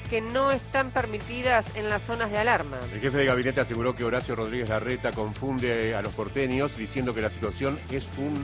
que no están permitidas en las zonas de alarma. El jefe de gabinete aseguró que Horacio Rodríguez Larreta confunde a los porteños diciendo que la situación es un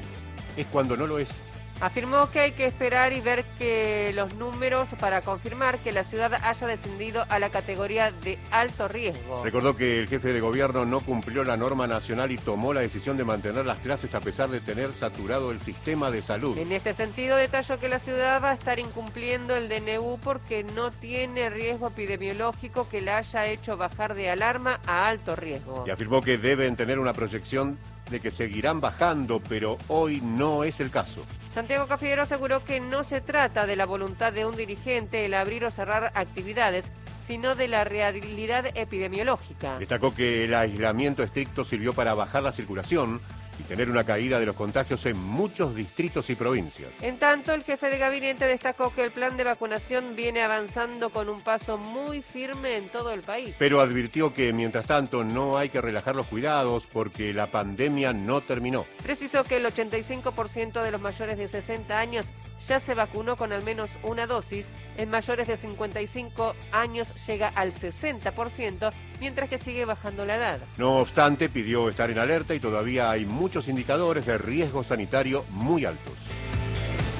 es cuando no lo es. Afirmó que hay que esperar y ver que los números para confirmar que la ciudad haya descendido a la categoría de alto riesgo. Recordó que el jefe de gobierno no cumplió la norma nacional y tomó la decisión de mantener las clases a pesar de tener saturado el sistema de salud. En este sentido, detalló que la ciudad va a estar incumpliendo el DNU porque no tiene riesgo epidemiológico que la haya hecho bajar de alarma a alto riesgo. Y afirmó que deben tener una proyección de que seguirán bajando, pero hoy no es el caso. Santiago Cafiero aseguró que no se trata de la voluntad de un dirigente el abrir o cerrar actividades, sino de la realidad epidemiológica. Destacó que el aislamiento estricto sirvió para bajar la circulación, y tener una caída de los contagios en muchos distritos y provincias. En tanto, el jefe de gabinete destacó que el plan de vacunación viene avanzando con un paso muy firme en todo el país. Pero advirtió que mientras tanto no hay que relajar los cuidados porque la pandemia no terminó. Precisó que el 85% de los mayores de 60 años ya se vacunó con al menos una dosis, en mayores de 55 años llega al 60%, mientras que sigue bajando la edad. No obstante, pidió estar en alerta y todavía hay muchos indicadores de riesgo sanitario muy altos.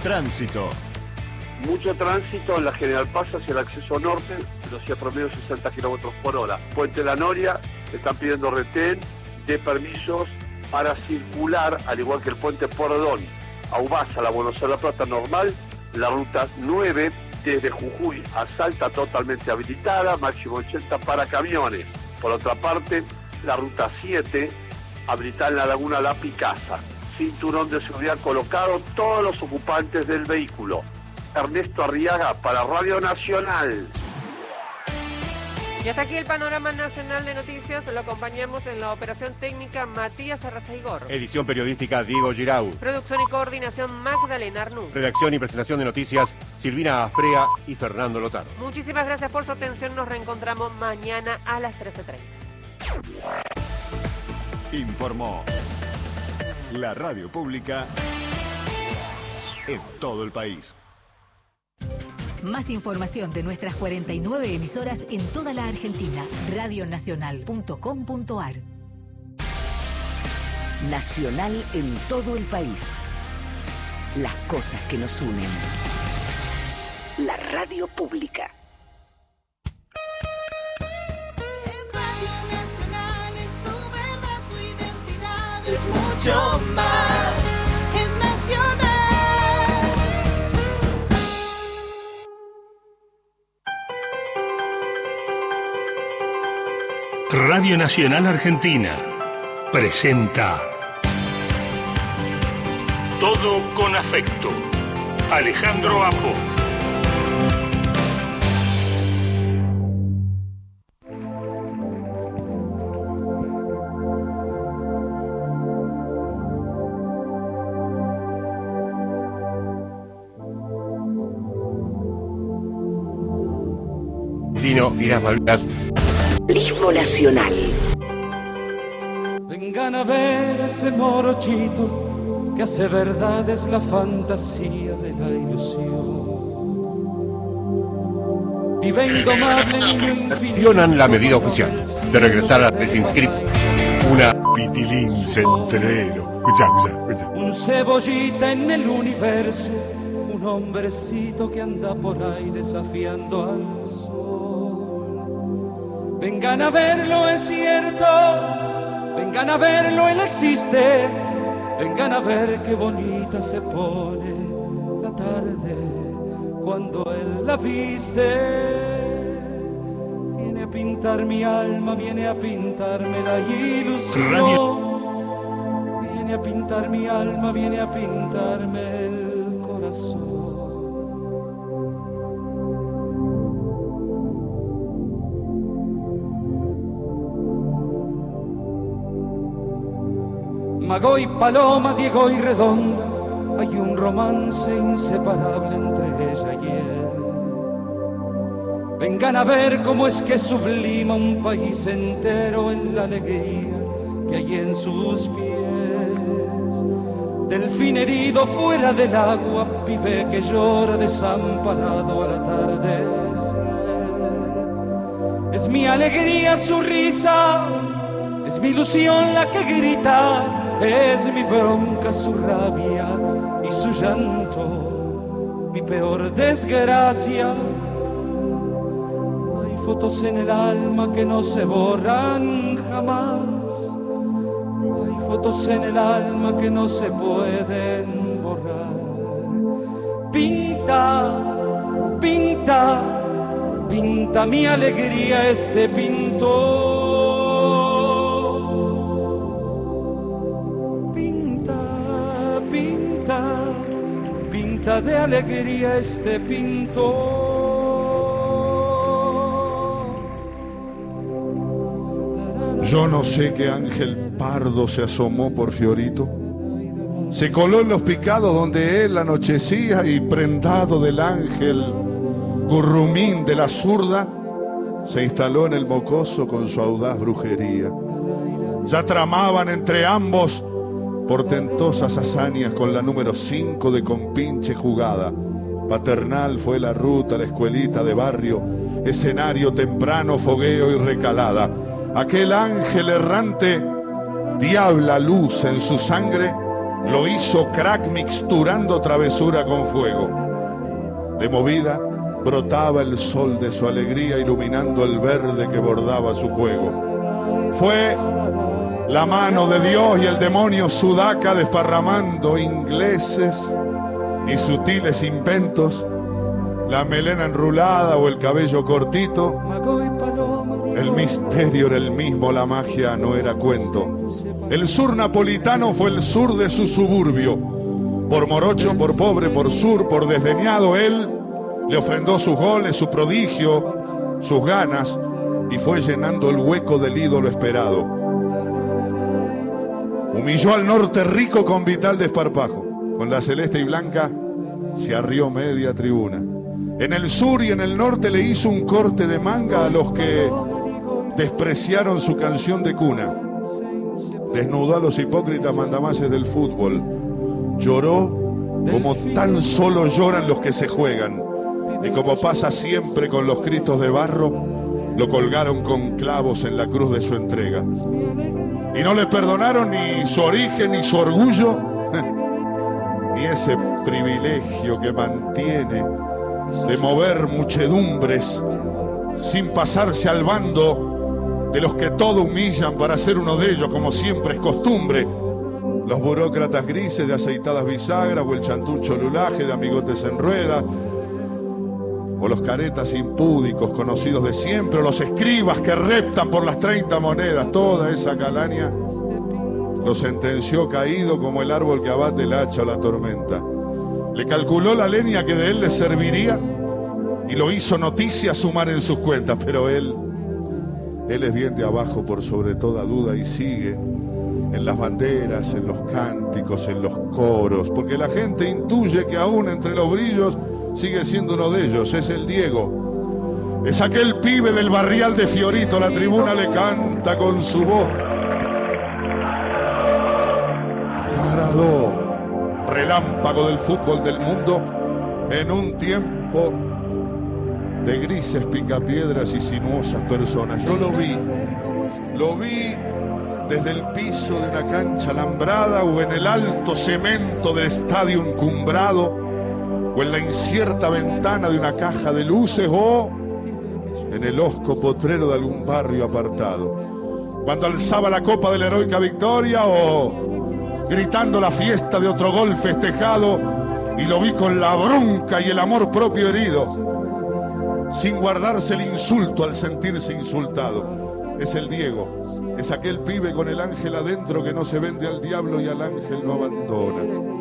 Tránsito. Mucho tránsito en la General Paz hacia el acceso norte, velocidad promedio 60 kilómetros por hora. Puente La Noria, están pidiendo retén de permisos para circular, al igual que el puente Pordón a Ubasa, la Buenos Aires La Plata normal, la ruta 9 desde Jujuy a Salta totalmente habilitada, máximo 80 para camiones. Por otra parte, la ruta 7 habilitada en la laguna La Picasa. Cinturón de seguridad colocado todos los ocupantes del vehículo. Ernesto Arriaga para Radio Nacional. Y hasta aquí el panorama nacional de noticias. Lo acompañamos en la operación técnica Matías Arrasaigor. Edición periodística Diego Girau. Producción y coordinación Magdalena Arnú. Redacción y presentación de noticias Silvina Afrea y Fernando Lotaro. Muchísimas gracias por su atención. Nos reencontramos mañana a las 13.30. Informó la radio pública en todo el país. Más información de nuestras 49 emisoras en toda la Argentina. Radionacional.com.ar Nacional en todo el país. Las cosas que nos unen. La radio pública. Es Radio Nacional, es tu verdad, tu identidad, es mucho más, es nacional. Radio Nacional Argentina presenta Todo con afecto. Alejandro Apo. Dino las Malvinas. Turismo Nacional. Vengan a ver ese morochito que hace verdad es la fantasía de la ilusión. Vive indomable niño infinito. Accionan la medida oficial de regresar a Desinscript. Una pitilín centrero. Escucha, escucha, escucha. Un cebollita en el universo, un hombrecito que anda por ahí desafiando al sol. Vengan a verlo, es cierto, vengan a verlo, él existe. Vengan a ver qué bonita se pone la tarde cuando él la viste. Viene a pintar mi alma, viene a pintarme la ilusión. Viene a pintar mi alma, viene a pintarme el corazón. Mago y Paloma, Diego y Redonda, hay un romance inseparable entre ella y él. Vengan a ver cómo es que sublima un país entero en la alegría que hay en sus pies. Delfín herido fuera del agua, pibe que llora desamparado al atardecer. Es mi alegría su risa, es mi ilusión la que grita, es mi bronca su rabia y su llanto, mi peor desgracia. Hay fotos en el alma que no se borran jamás. Hay fotos en el alma que no se pueden borrar. Pinta, pinta, pinta mi alegría este pintor. De alegría este pintor. Yo no sé qué ángel pardo se asomó por Fiorito. Se coló en los picados donde él anochecía y prendado del ángel gurrumín de la zurda, se instaló en el mocoso con su audaz brujería. Ya tramaban entre ambos portentosas hazañas con la número 5 de compinche jugada. Paternal fue la ruta, la escuelita de barrio, escenario temprano, fogueo y recalada. Aquel ángel errante, diabla luz en su sangre, lo hizo crack mixturando travesura con fuego. De movida brotaba el sol de su alegría iluminando el verde que bordaba su juego. Fue la mano de Dios y el demonio sudaca desparramando ingleses y sutiles inventos, la melena enrulada o el cabello cortito. El misterio era el mismo, la magia no era cuento. El sur napolitano fue el sur de su suburbio. Por morocho, por pobre, por sur, por desdeñado, él le ofrendó sus goles, su prodigio, sus ganas, y fue llenando el hueco del ídolo esperado. Humilló al norte rico con vital desparpajo. Con la celeste y blanca se arrió media tribuna. En el sur y en el norte le hizo un corte de manga a los que despreciaron su canción de cuna. Desnudó a los hipócritas mandamases del fútbol. Lloró como tan solo lloran los que se juegan. Y como pasa siempre con los cristos de barro, lo colgaron con clavos en la cruz de su entrega. Y no le perdonaron ni su origen ni su orgullo, ni ese privilegio que mantiene de mover muchedumbres sin pasarse al bando de los que todo humillan para ser uno de ellos, como siempre es costumbre. Los burócratas grises de aceitadas bisagras o el chantucho lulaje de amigotes en rueda, o los caretas impúdicos conocidos de siempre, o los escribas que reptan por las 30 monedas, toda esa calaña lo sentenció caído como el árbol que abate el hacha o la tormenta. Le calculó la leña que de él le serviría y lo hizo noticia sumar en sus cuentas, pero él, él es bien de abajo por sobre toda duda y sigue en las banderas, en los cánticos, en los coros, porque la gente intuye que aún entre los brillos sigue siendo uno de ellos, es el Diego. Es aquel pibe del barrial de Fiorito, la tribuna le canta con su voz. Maradó, relámpago del fútbol del mundo, en un tiempo de grises picapiedras y sinuosas personas. Yo lo vi, lo vi desde el piso de una cancha alambrada o en el alto cemento del estadio encumbrado o en la incierta ventana de una caja de luces o en el hosco potrero de algún barrio apartado. Cuando alzaba la copa de la heroica victoria o gritando la fiesta de otro gol festejado y lo vi con la bronca y el amor propio herido, sin guardarse el insulto al sentirse insultado. Es el Diego, es aquel pibe con el ángel adentro que no se vende al diablo y al ángel lo abandona.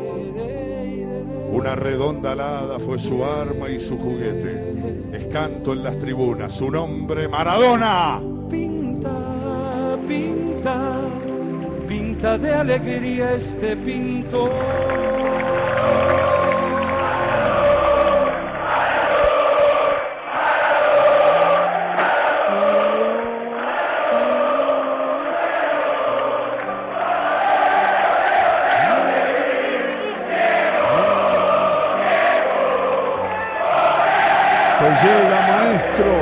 Una redonda alada fue su arma y su juguete. Escanto en las tribunas, su nombre Maradona. Pinta, pinta, pinta de alegría este pintor. Llega, maestro,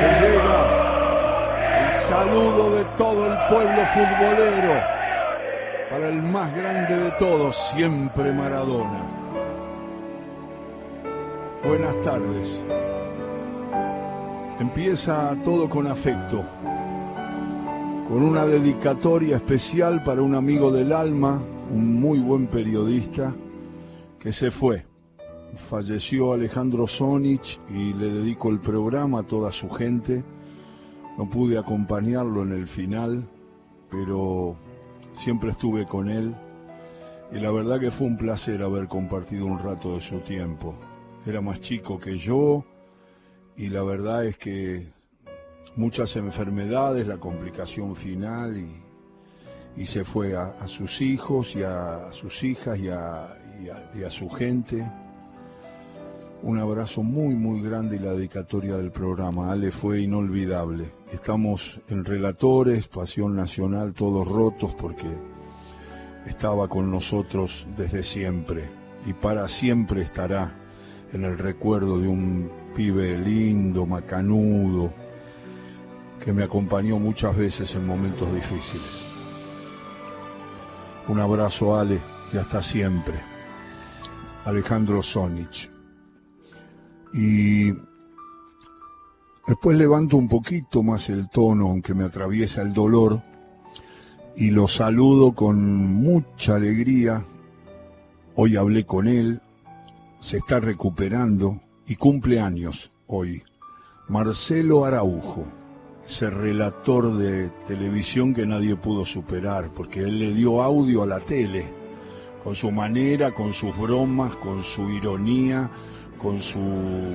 que llega. saludo de todo el pueblo futbolero para el más grande de todos, siempre Maradona. Buenas tardes. Empieza todo con afecto, con una dedicatoria especial para un amigo del alma, un muy buen periodista, que se fue. Falleció Alejandro Sonich y le dedico el programa a toda su gente. No pude acompañarlo en el final, pero siempre estuve con él y la verdad que fue un placer haber compartido un rato de su tiempo. Era más chico que yo y la verdad es que muchas enfermedades, la complicación final y, y se fue a, sus hijos y a, sus hijas y a- y a su gente. Un abrazo muy, muy grande y la dedicatoria del programa. Ale fue inolvidable. Estamos en Relatores, Pasión Nacional, todos rotos porque estaba con nosotros desde siempre y para siempre estará en el recuerdo de un pibe lindo, macanudo, que me acompañó muchas veces en momentos difíciles. Un abrazo, Ale, y hasta siempre. Alejandro Sonich. Y después levanto un poquito más el tono, aunque me atraviesa el dolor, y lo saludo con mucha alegría. Hoy hablé con él, se está recuperando y cumple años hoy. Marcelo Araujo, ese relator de televisión que nadie pudo superar, porque él le dio audio a la tele, con su manera, con sus bromas, con su ironía, con su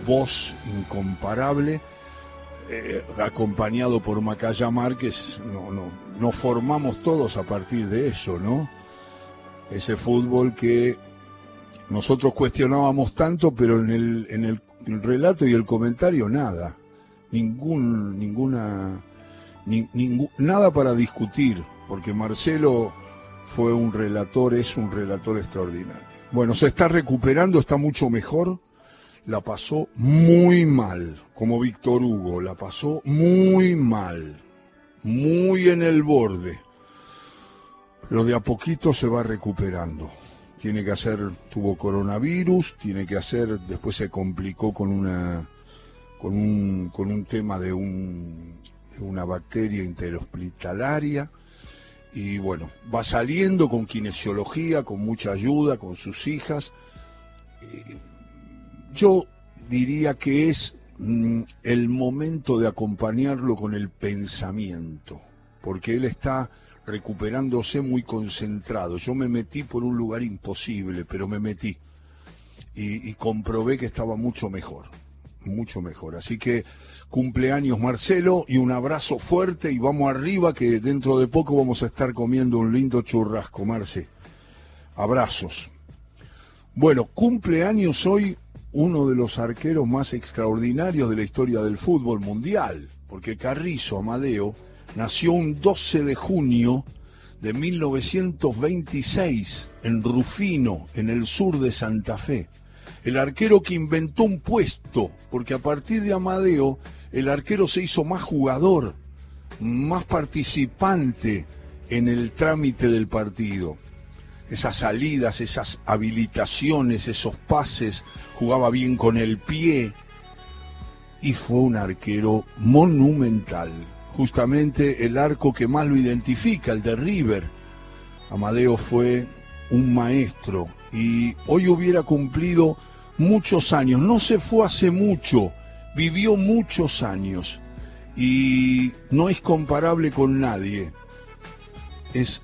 voz incomparable, eh, acompañado por Macaya Márquez, no, no, nos formamos todos a partir de eso, ¿no? Ese fútbol que nosotros cuestionábamos tanto, pero en el, en el, el relato y el comentario nada, ningún, ninguna, ni- nada para discutir, porque Marcelo fue un relator, es un relator extraordinario. Bueno, se está recuperando, está mucho mejor, la pasó muy mal, como Víctor Hugo, la pasó muy mal, muy en el borde, pero de a poquito se va recuperando. Tiene que hacer, tuvo coronavirus, tiene que hacer, después se complicó con una, con un, con un tema de, un, de una bacteria interhospitalaria y bueno, va saliendo con kinesiología, con mucha ayuda, con sus hijas. Eh, Yo diría que es mm, el momento de acompañarlo con el pensamiento, porque él está recuperándose muy concentrado. Yo me metí por un lugar imposible, pero me metí y, y comprobé que estaba mucho mejor, mucho mejor. Así que cumpleaños Marcelo y un abrazo fuerte y vamos arriba que dentro de poco vamos a estar comiendo un lindo churrasco, Marce. Abrazos. Bueno, cumpleaños hoy uno de los arqueros más extraordinarios de la historia del fútbol mundial, porque Carrizo Amadeo nació un 12 de junio de 1926 en Rufino, en el sur de Santa Fe. El arquero que inventó un puesto, porque a partir de Amadeo el arquero se hizo más jugador, más participante en el trámite del partido esas salidas, esas habilitaciones, esos pases, jugaba bien con el pie y fue un arquero monumental. Justamente el arco que más lo identifica, el de River. Amadeo fue un maestro y hoy hubiera cumplido muchos años. No se fue hace mucho, vivió muchos años y no es comparable con nadie. Es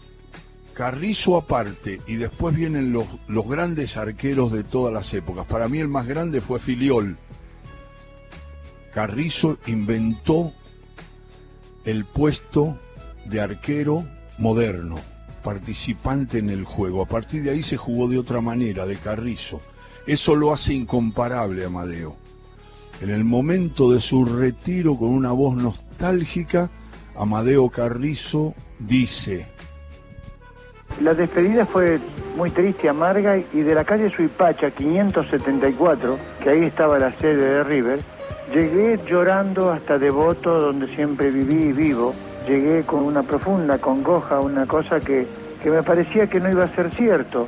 Carrizo aparte, y después vienen los, los grandes arqueros de todas las épocas. Para mí el más grande fue Filiol. Carrizo inventó el puesto de arquero moderno, participante en el juego. A partir de ahí se jugó de otra manera, de Carrizo. Eso lo hace incomparable Amadeo. En el momento de su retiro, con una voz nostálgica, Amadeo Carrizo dice, La despedida fue muy triste, amarga, y de la calle Suipacha 574, que ahí estaba la sede de River, llegué llorando hasta Devoto, donde siempre viví y vivo. llegué con una profunda congoja, una cosa que, que me parecía que no iba a ser cierto,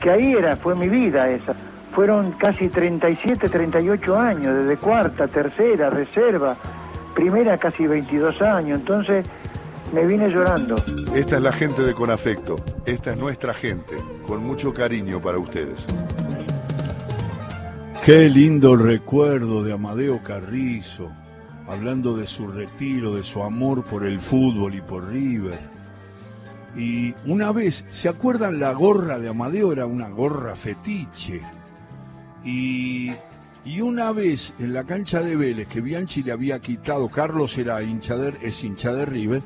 que ahí era, fue mi vida esa. Fueron casi 37, 38 años, desde cuarta, tercera, reserva, primera casi 22 años, entonces me vine llorando. Esta es la gente de Conafecto. Esta es nuestra gente. Con mucho cariño para ustedes. Qué lindo recuerdo de Amadeo Carrizo, hablando de su retiro, de su amor por el fútbol y por River. Y una vez, ¿se acuerdan la gorra de Amadeo? Era una gorra fetiche. Y, y una vez en la cancha de Vélez, que Bianchi le había quitado, Carlos era hincha de, es hincha de River,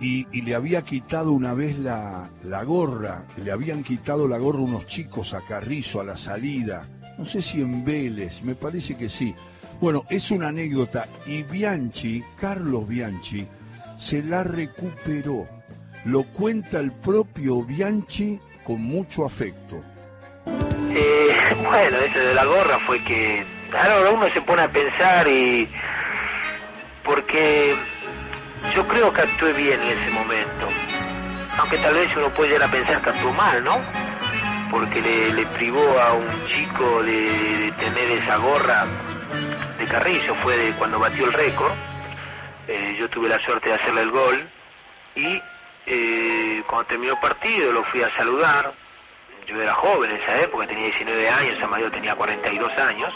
y, le había quitado una vez la, la gorra, le habían quitado la gorra unos chicos a Carrizo a la salida, no sé si en Vélez, me parece que sí. Bueno, es una anécdota y Bianchi, Carlos Bianchi, se la recuperó. Lo cuenta el propio Bianchi con mucho afecto. Eh, bueno, eso de la gorra fue que ahora uno se pone a pensar y porque yo creo que actué bien en ese momento, aunque tal vez uno puede llegar a pensar que actuó mal, ¿no? Porque le, privó a un chico de, tener esa gorra de Carrillo, fue de cuando batió el récord, Eh, yo tuve la suerte de hacerle el gol y eh, cuando terminó el partido lo fui a saludar, yo era joven en esa época, tenía 19 años, Amadeo tenía 42 años.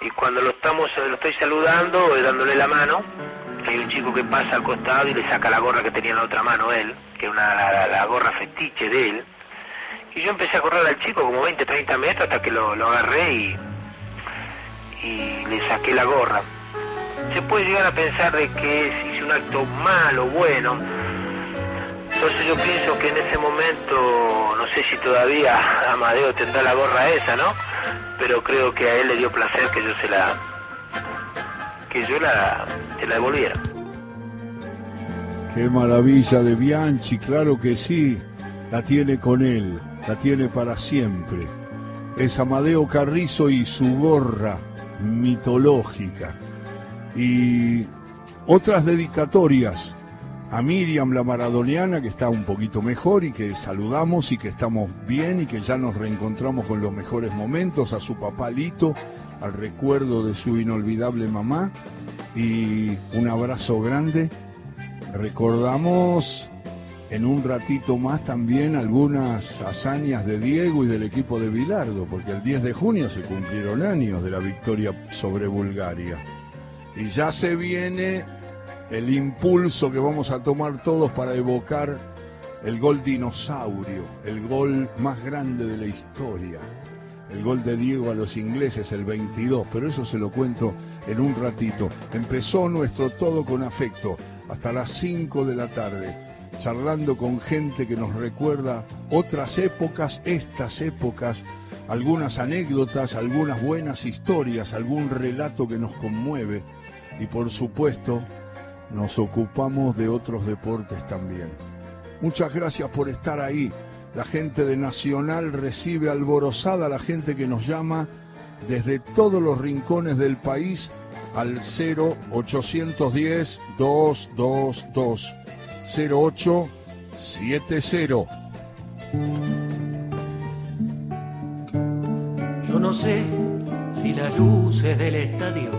Y cuando lo estamos, lo estoy saludando, eh, dándole la mano, hay un chico que pasa al costado y le saca la gorra que tenía en la otra mano él, que era una, la, gorra fetiche de él. Y yo empecé a correr al chico como 20, 30 metros hasta que lo, lo agarré y, y le saqué la gorra. Se puede llegar a pensar de que hice un acto malo, bueno, entonces yo pienso que en ese momento, no sé si todavía Amadeo tendrá la gorra esa, ¿no? Pero creo que a él le dio placer que yo se la, que yo la, la devolviera. Qué maravilla de Bianchi, claro que sí, la tiene con él, la tiene para siempre. Es Amadeo Carrizo y su gorra mitológica. Y otras dedicatorias a Miriam la maradoniana, que está un poquito mejor y que saludamos y que estamos bien y que ya nos reencontramos con los mejores momentos, a su papá Lito, al recuerdo de su inolvidable mamá y un abrazo grande. Recordamos en un ratito más también algunas hazañas de Diego y del equipo de Bilardo, porque el 10 de junio se cumplieron años de la victoria sobre Bulgaria. Y ya se viene el impulso que vamos a tomar todos para evocar el gol dinosaurio, el gol más grande de la historia. El gol de Diego a los ingleses, el 22, pero eso se lo cuento en un ratito. Empezó nuestro todo con afecto hasta las 5 de la tarde, charlando con gente que nos recuerda otras épocas, estas épocas, algunas anécdotas, algunas buenas historias, algún relato que nos conmueve y por supuesto nos ocupamos de otros deportes también. Muchas gracias por estar ahí. La gente de Nacional recibe alborozada a la gente que nos llama desde todos los rincones del país al 0810 222 0870. Yo no sé si las luces del estadio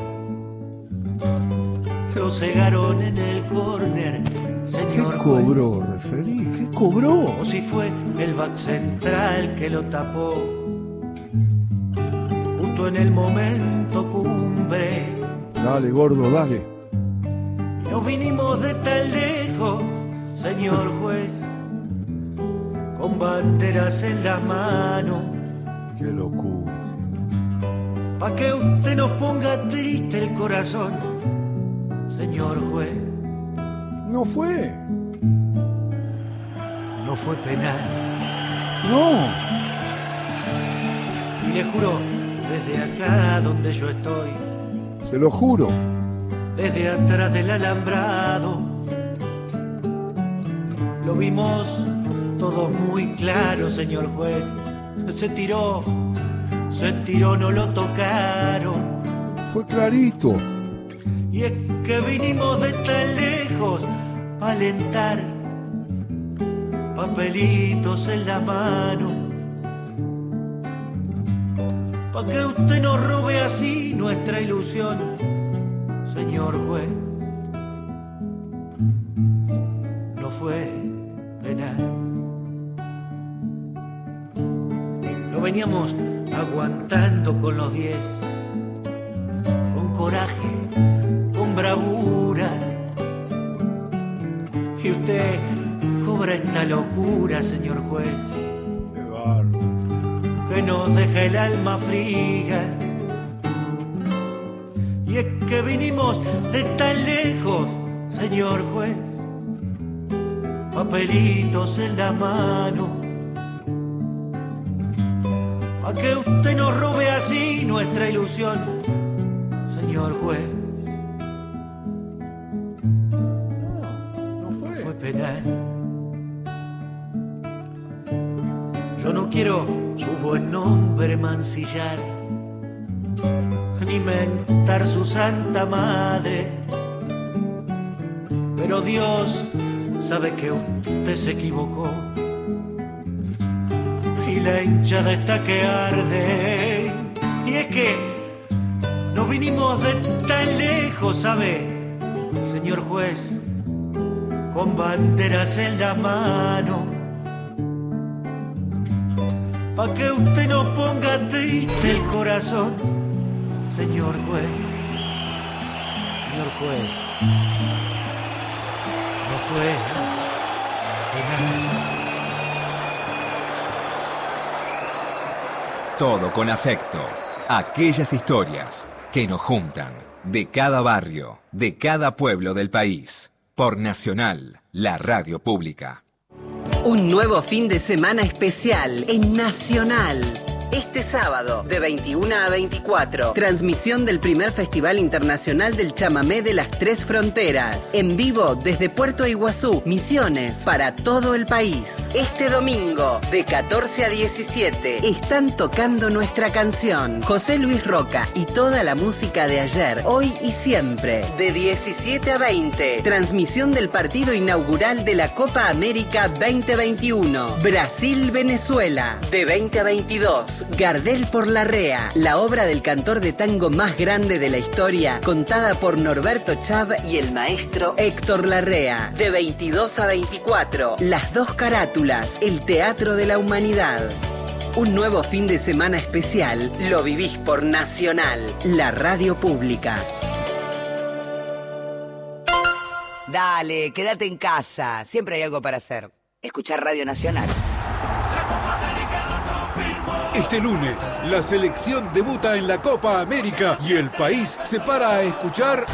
cegaron en el córner, ¿Qué señor juez, cobró, referí? ¿Qué cobró? o si fue el back central que lo tapó justo en el momento cumbre. Dale, gordo, dale. Nos vinimos de tan lejos, señor juez, con banderas en las manos, Qué locura. pa' que usted nos ponga triste el corazón, señor juez. No fue. No fue penal. No. Y le juro, desde acá donde yo estoy, Se lo juro. desde atrás del alambrado, lo vimos todo muy claro, señor juez. Se tiró, se tiró, no lo tocaron. Fue clarito. Y es que vinimos de tan lejos para alentar papelitos en la mano. Pa' que usted nos robe así nuestra ilusión, señor juez. No fue penal. Lo veníamos aguantando con los diez, con coraje, bravura. Y usted cobra esta locura, señor juez, que nos deja el alma fría. Y es que vinimos de tan lejos, señor juez, papelitos en la mano, pa' que usted nos robe así nuestra ilusión, señor juez. Penal. Yo no quiero su buen nombre mancillar, ni mentar su santa madre. Pero Dios sabe que usted se equivocó. Y la hinchada está que arde. Y es que no vinimos de tan lejos, ¿sabe? Señor juez, con banderas en la mano. Pa' que usted no ponga triste el corazón, señor juez. Señor juez, no fue penal. Todo con afecto. Aquellas historias que nos juntan de cada barrio, de cada pueblo del país. Por Nacional, la radio pública. Un nuevo fin de semana especial en Nacional. Este sábado, de 21 a 24, transmisión del primer Festival Internacional del Chamamé de las Tres Fronteras. En vivo desde Puerto Iguazú, Misiones, para todo el país. Este domingo, de 14 a 17, están tocando nuestra canción. José Luis Roca y toda la música de ayer, hoy y siempre. De 17 a 20, transmisión del partido inaugural de la Copa América 2021. Brasil-Venezuela. De 20 a 22, Gardel por la Rea, la obra del cantor de tango más grande de la historia, contada por Norberto Chav y el maestro Héctor Larrea. De 22 a 24, Las dos carátulas, el teatro de la humanidad. Un nuevo fin de semana especial lo vivís por Nacional, la radio pública. Dale, quédate en casa. Siempre hay algo para hacer. Escuchar Radio Nacional. Este lunes, la selección debuta en la Copa América y el país se para a escuchar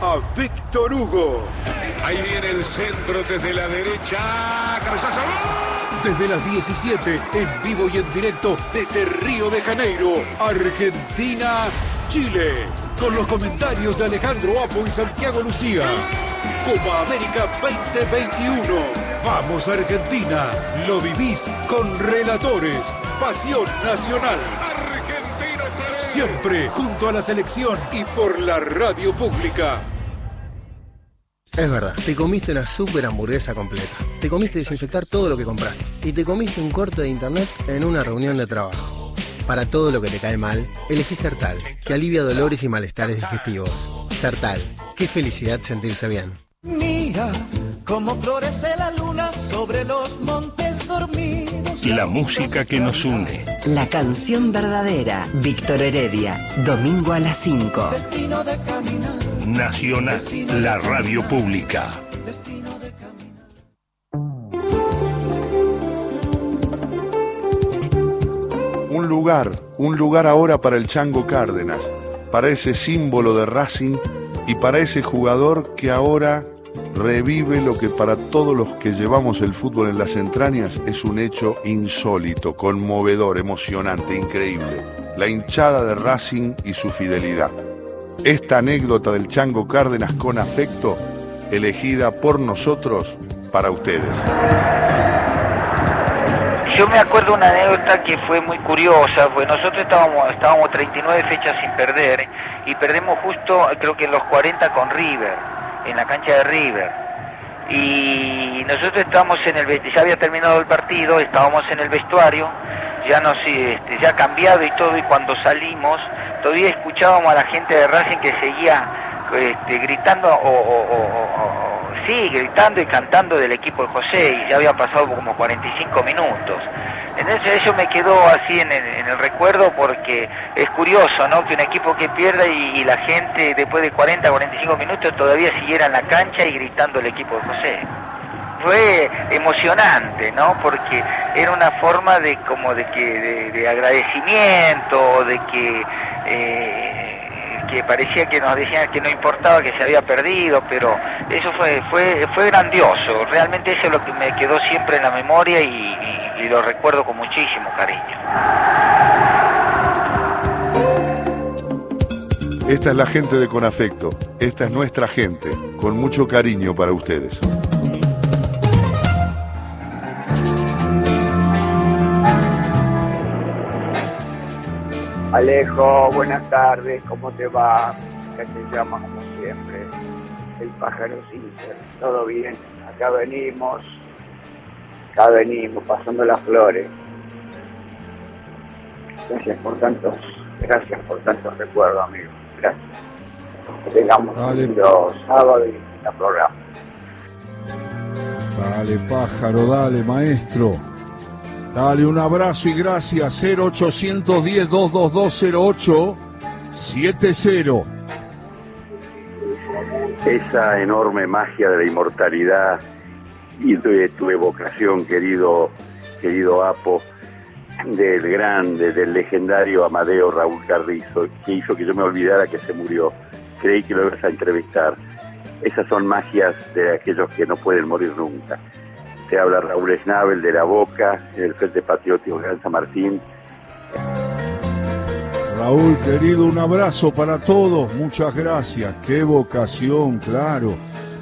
a Víctor Hugo. Ahí viene el centro desde la derecha. Cabezazo. Desde las 17, en vivo y en directo desde Río de Janeiro, Argentina, Chile. Con los comentarios de Alejandro Apo y Santiago Lucía. Copa América 2021. Vamos Argentina. Lo vivís con relatores. Pasión Nacional. Siempre junto a la selección y por la radio pública. Es verdad, te comiste una super hamburguesa completa. Te comiste desinfectar todo lo que compraste. Y te comiste un corte de internet en una reunión de trabajo. Para todo lo que te cae mal, elegí Sertal, que alivia dolores y malestares digestivos. Sertal, qué felicidad sentirse bien. Mira cómo florece la luna sobre los montes dormidos. La música que nos une. La canción verdadera, Víctor Heredia, domingo a las 5. Destino de caminar. Nacional, la radio pública. Un lugar, un lugar ahora para el Chango Cárdenas, para ese símbolo de Racing y para ese jugador que ahora revive lo que para todos los que llevamos el fútbol en las entrañas es un hecho insólito, conmovedor, emocionante, increíble. La hinchada de Racing y su fidelidad. Esta anécdota del Chango Cárdenas con afecto, elegida por nosotros para ustedes. Yo me acuerdo una anécdota que fue muy curiosa, pues nosotros estábamos, estábamos 39 fechas sin perder y perdemos justo, creo que en los 40 con River, en la cancha de River. Y nosotros estábamos en el ya había terminado el partido, estábamos en el vestuario, ya nos este, ya cambiado y todo, y cuando salimos, todavía escuchábamos a la gente de Racing que seguía este, gritando o- sí, gritando y cantando del equipo de José, y ya había pasado como 45 minutos. Entonces eso me quedó así en el, recuerdo porque es curioso, ¿no? Que un equipo que pierda y, y la gente después de 40, 45 minutos todavía siguiera en la cancha y gritando el equipo de José. Fue emocionante, ¿no? Porque era una forma de como de que de, de agradecimiento, de que eh, que parecía que nos decían que no importaba que se había perdido, pero eso fue fue fue grandioso. Realmente eso es lo que me quedó siempre en la memoria y, y- lo recuerdo con muchísimo cariño. Esta es la gente de Conafecto. Esta es nuestra gente. Con mucho cariño para ustedes. Alejo, buenas tardes, ¿cómo te va? Acá te llama como siempre, el pájaro Cincer, todo bien, acá venimos, acá venimos, pasando las flores. Gracias por tantos, gracias por tantos recuerdos, amigo, gracias. Que tengamos un Dale. lindo sábado y la programa. Dale, pájaro, dale, maestro. Dale un abrazo y gracias. 0810-222-0870. esa enorme magia de la inmortalidad y de tu evocación, querido, querido Apo, del grande, del legendario Amadeo Raúl Carrizo, que hizo que yo me olvidara que se murió. Creí que lo ibas a entrevistar. Esas son magias de aquellos que no pueden morir nunca. Te habla Raúl Schnabel de La Boca, del Frente Patriótico Gran San Martín. Raúl, querido, un abrazo para todos. Muchas gracias. Qué vocación, claro.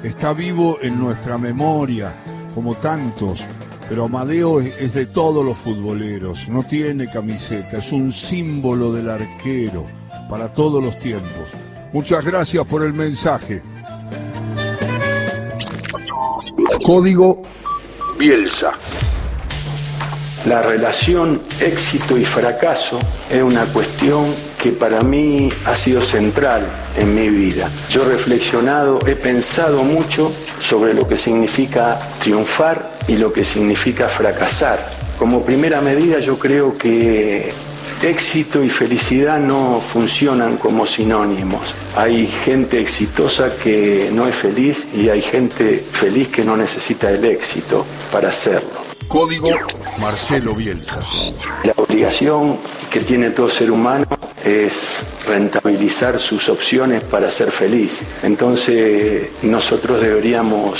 Está vivo en nuestra memoria, como tantos. Pero Amadeo es de todos los futboleros. No tiene camiseta. Es un símbolo del arquero para todos los tiempos. Muchas gracias por el mensaje. Código Bielsa. La relación éxito y fracaso es una cuestión que para mí ha sido central en mi vida. Yo he reflexionado, he pensado mucho sobre lo que significa triunfar y lo que significa fracasar. Como primera medida yo creo que éxito y felicidad no funcionan como sinónimos. Hay gente exitosa que no es feliz y hay gente feliz que no necesita el éxito para hacerlo. Código Marcelo Bielsa. La obligación que tiene todo ser humano es rentabilizar sus opciones para ser feliz. Entonces nosotros deberíamos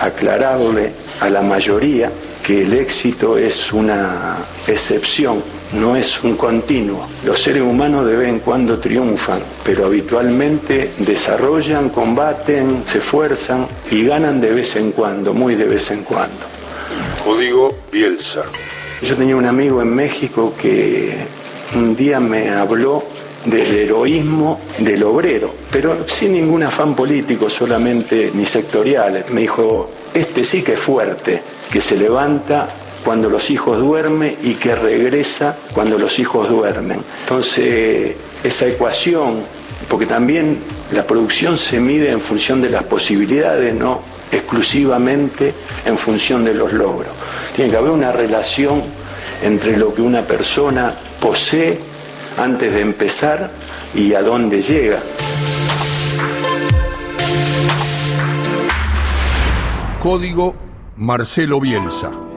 aclararle a la mayoría que el éxito es una excepción, no es un continuo. Los seres humanos de vez en cuando triunfan, pero habitualmente desarrollan, combaten, se esfuerzan y ganan de vez en cuando, muy de vez en cuando. Código Bielsa. Yo tenía un amigo en México que un día me habló del heroísmo del obrero, pero sin ningún afán político, solamente ni sectorial. Me dijo, este sí que es fuerte, que se levanta cuando los hijos duermen y que regresa cuando los hijos duermen. Entonces, esa ecuación, porque también la producción se mide en función de las posibilidades, no exclusivamente en función de los logros. Tiene que haber una relación entre lo que una persona posee antes de empezar y a dónde llega. Código Marcelo Bielsa.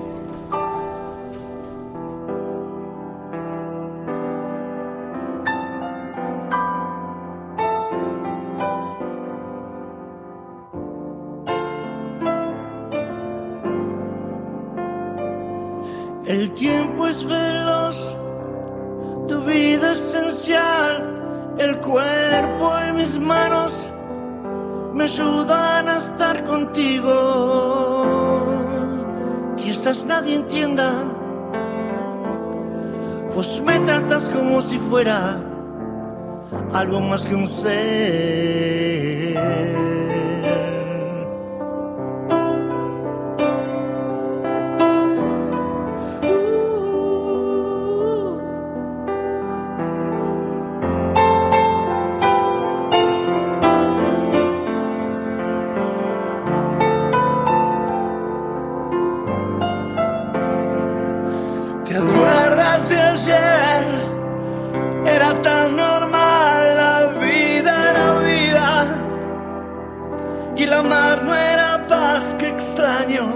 El tiempo es veloz, tu vida esencial, el cuerpo y mis manos me ayudan a estar contigo. Quizás nadie entienda, vos me tratas como si fuera algo más que un ser. Y la mar no era paz que extraño.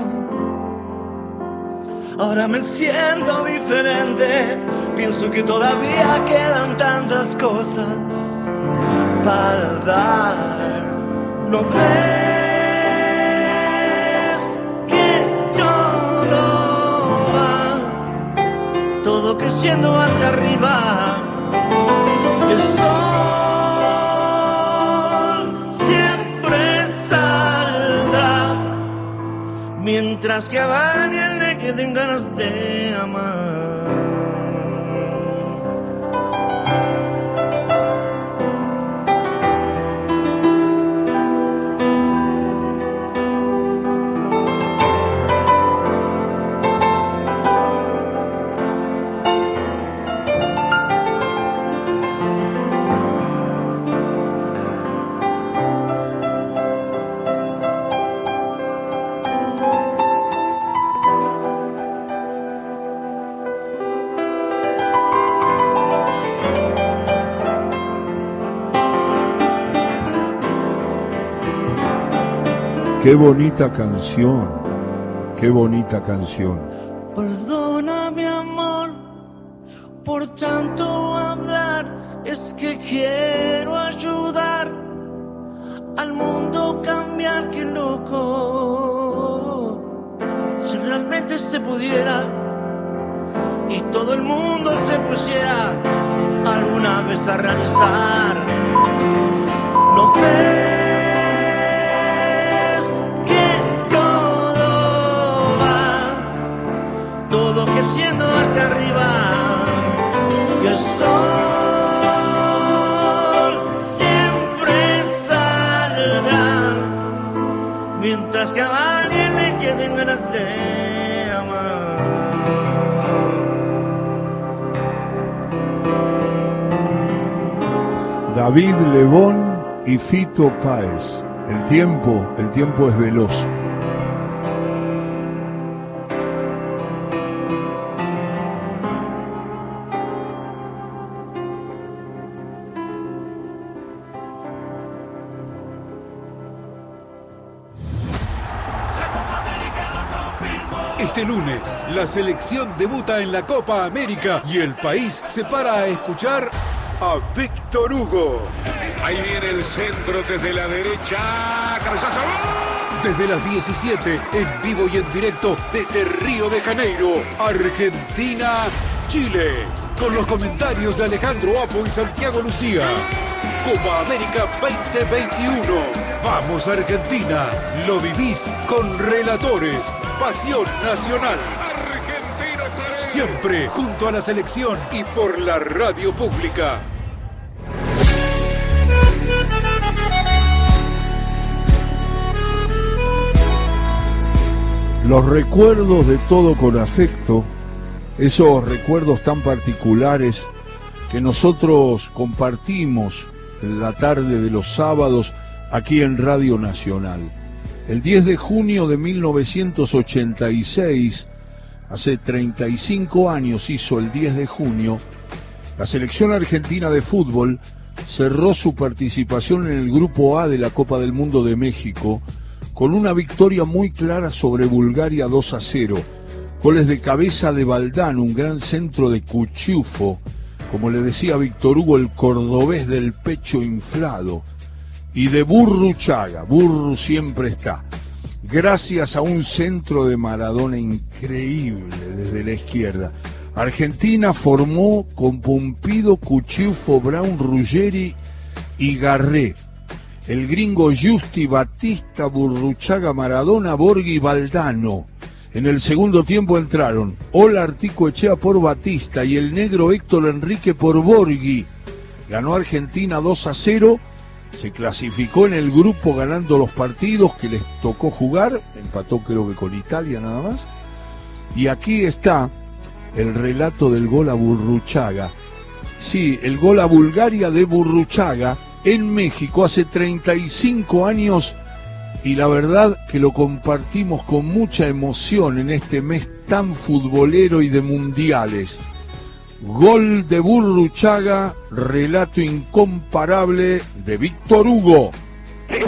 Ahora me siento diferente. Pienso que todavía quedan tantas cosas para dar. ¿No ves que todo va? todo creciendo hacia arriba. El sol mientras que a alguien le queden ganas de amar. Qué bonita canción, qué bonita canción. Fito Páez. El tiempo, el tiempo es veloz. Este lunes, la selección debuta en la Copa América y el país se para a escuchar a Víctor Hugo. Ahí viene el centro desde la derecha. Cabezazo. Desde las 17, en vivo y en directo desde Río de Janeiro, Argentina, Chile. Con los comentarios de Alejandro Apo y Santiago Lucía. Copa América 2021. Vamos Argentina. Lo vivís con relatores. Pasión nacional. Siempre junto a la selección y por la radio pública. Los recuerdos de todo con afecto, esos recuerdos tan particulares que nosotros compartimos la tarde de los sábados aquí en Radio Nacional. El 10 de junio de 1986, hace 35 años hizo el 10 de junio, la selección argentina de fútbol cerró su participación en el Grupo A de la Copa del Mundo de México con una victoria muy clara sobre Bulgaria 2 a 0. Goles de cabeza de Valdán, un gran centro de Cuchufo, como le decía Víctor Hugo, el cordobés del pecho inflado, y de Burruchaga, Burru siempre está. Gracias a un centro de Maradona increíble desde la izquierda. Argentina formó con Pumpido, Cuchufo, Brown, Ruggeri y Garré el gringo Justi, Batista, Burruchaga, Maradona, Borghi Valdano. En el segundo tiempo entraron Ola Artico Echea por Batista y el negro Héctor Enrique por Borghi. Ganó Argentina 2 a 0, se clasificó en el grupo ganando los partidos que les tocó jugar, empató creo que con Italia nada más. Y aquí está el relato del gol a Burruchaga. Sí, el gol a Bulgaria de Burruchaga en México hace 35 años y la verdad que lo compartimos con mucha emoción en este mes tan futbolero y de mundiales. Gol de Burruchaga, relato incomparable de Víctor Hugo. El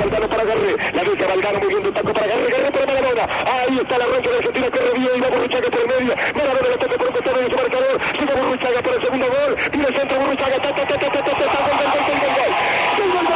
Burruchaga por el segundo gol. Tiene centro Burruchaga.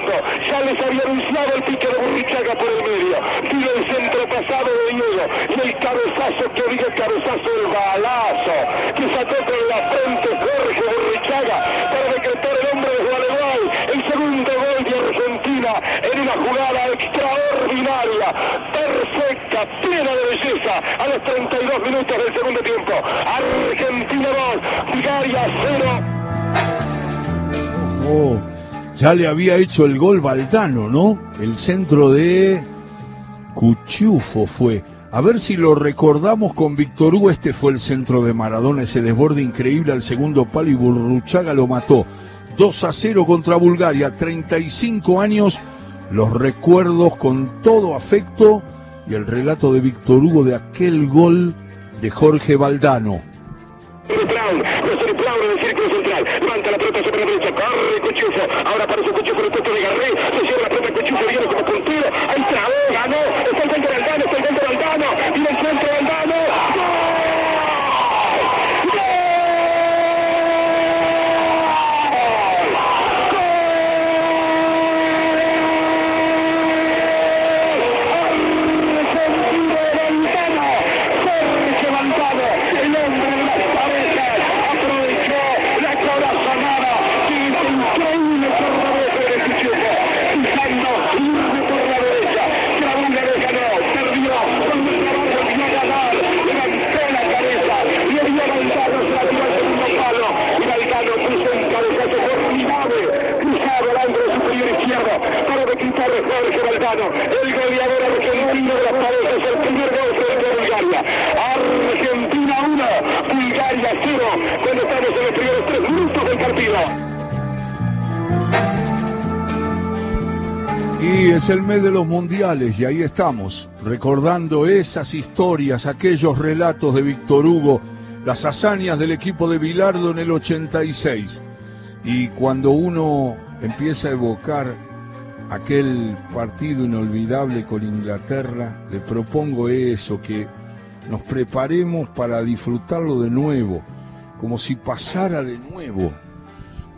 Fondo, ya les había anunciado el pique de Burruchaga por el medio, vino el centro pasado de Diego y el cabezazo que diga cabezazo, el balazo que sacó con la frente Jorge Burruchaga para decretar el hombre de Gualeguay, el segundo gol de Argentina en una jugada extraordinaria, perfecta, plena de belleza, a los 32 minutos del segundo tiempo. Argentina 2, Bulgaria 0. Oh, ya le había hecho el gol Valdano, ¿no? El centro de Cuchufo fue. A ver si lo recordamos con Víctor Hugo. Este fue el centro de Maradona, ese desborde increíble al segundo palo y Burruchaga lo mató. 2 a 0 contra Bulgaria, 35 años. Los recuerdos con todo afecto y el relato de Víctor Hugo de aquel gol de Jorge Valdano. Brown, José Brown en el círculo central, levanta la pelota sobre la derecha, corre Cuchufo, ahora aparece Cuchufo en el puesto de Garré, se lleva la pelota Cuchufo, viene como puntero, ahí trabó, ganó, está el gol de Valdano, está el gol de Valdano, viene el centro de Valdano, Jorge el mes de los mundiales y ahí estamos, recordando esas historias, aquellos relatos de Víctor Hugo, las hazañas del equipo de Bilardo en el 86. Y cuando uno empieza a evocar aquel partido inolvidable con Inglaterra, le propongo eso, que nos preparemos para disfrutarlo de nuevo, como si pasara de nuevo,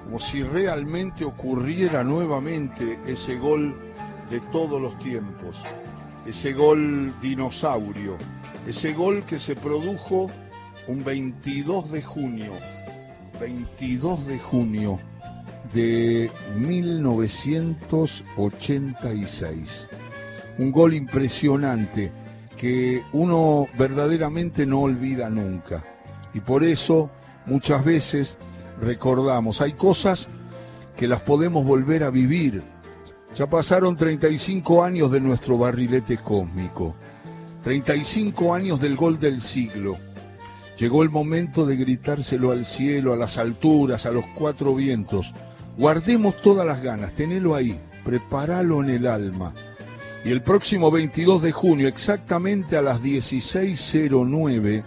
como si realmente ocurriera nuevamente ese gol de todos los tiempos, ese gol dinosaurio, ese gol que se produjo un 22 de junio, 22 de junio de 1986. Un gol impresionante que uno verdaderamente no olvida nunca. Y por eso muchas veces recordamos, hay cosas que las podemos volver a vivir. Ya pasaron 35 años de nuestro barrilete cósmico, 35 años del gol del siglo. Llegó el momento de gritárselo al cielo, a las alturas, a los cuatro vientos. Guardemos todas las ganas, tenelo ahí, prepáralo en el alma. Y el próximo 22 de junio, exactamente a las 16.09,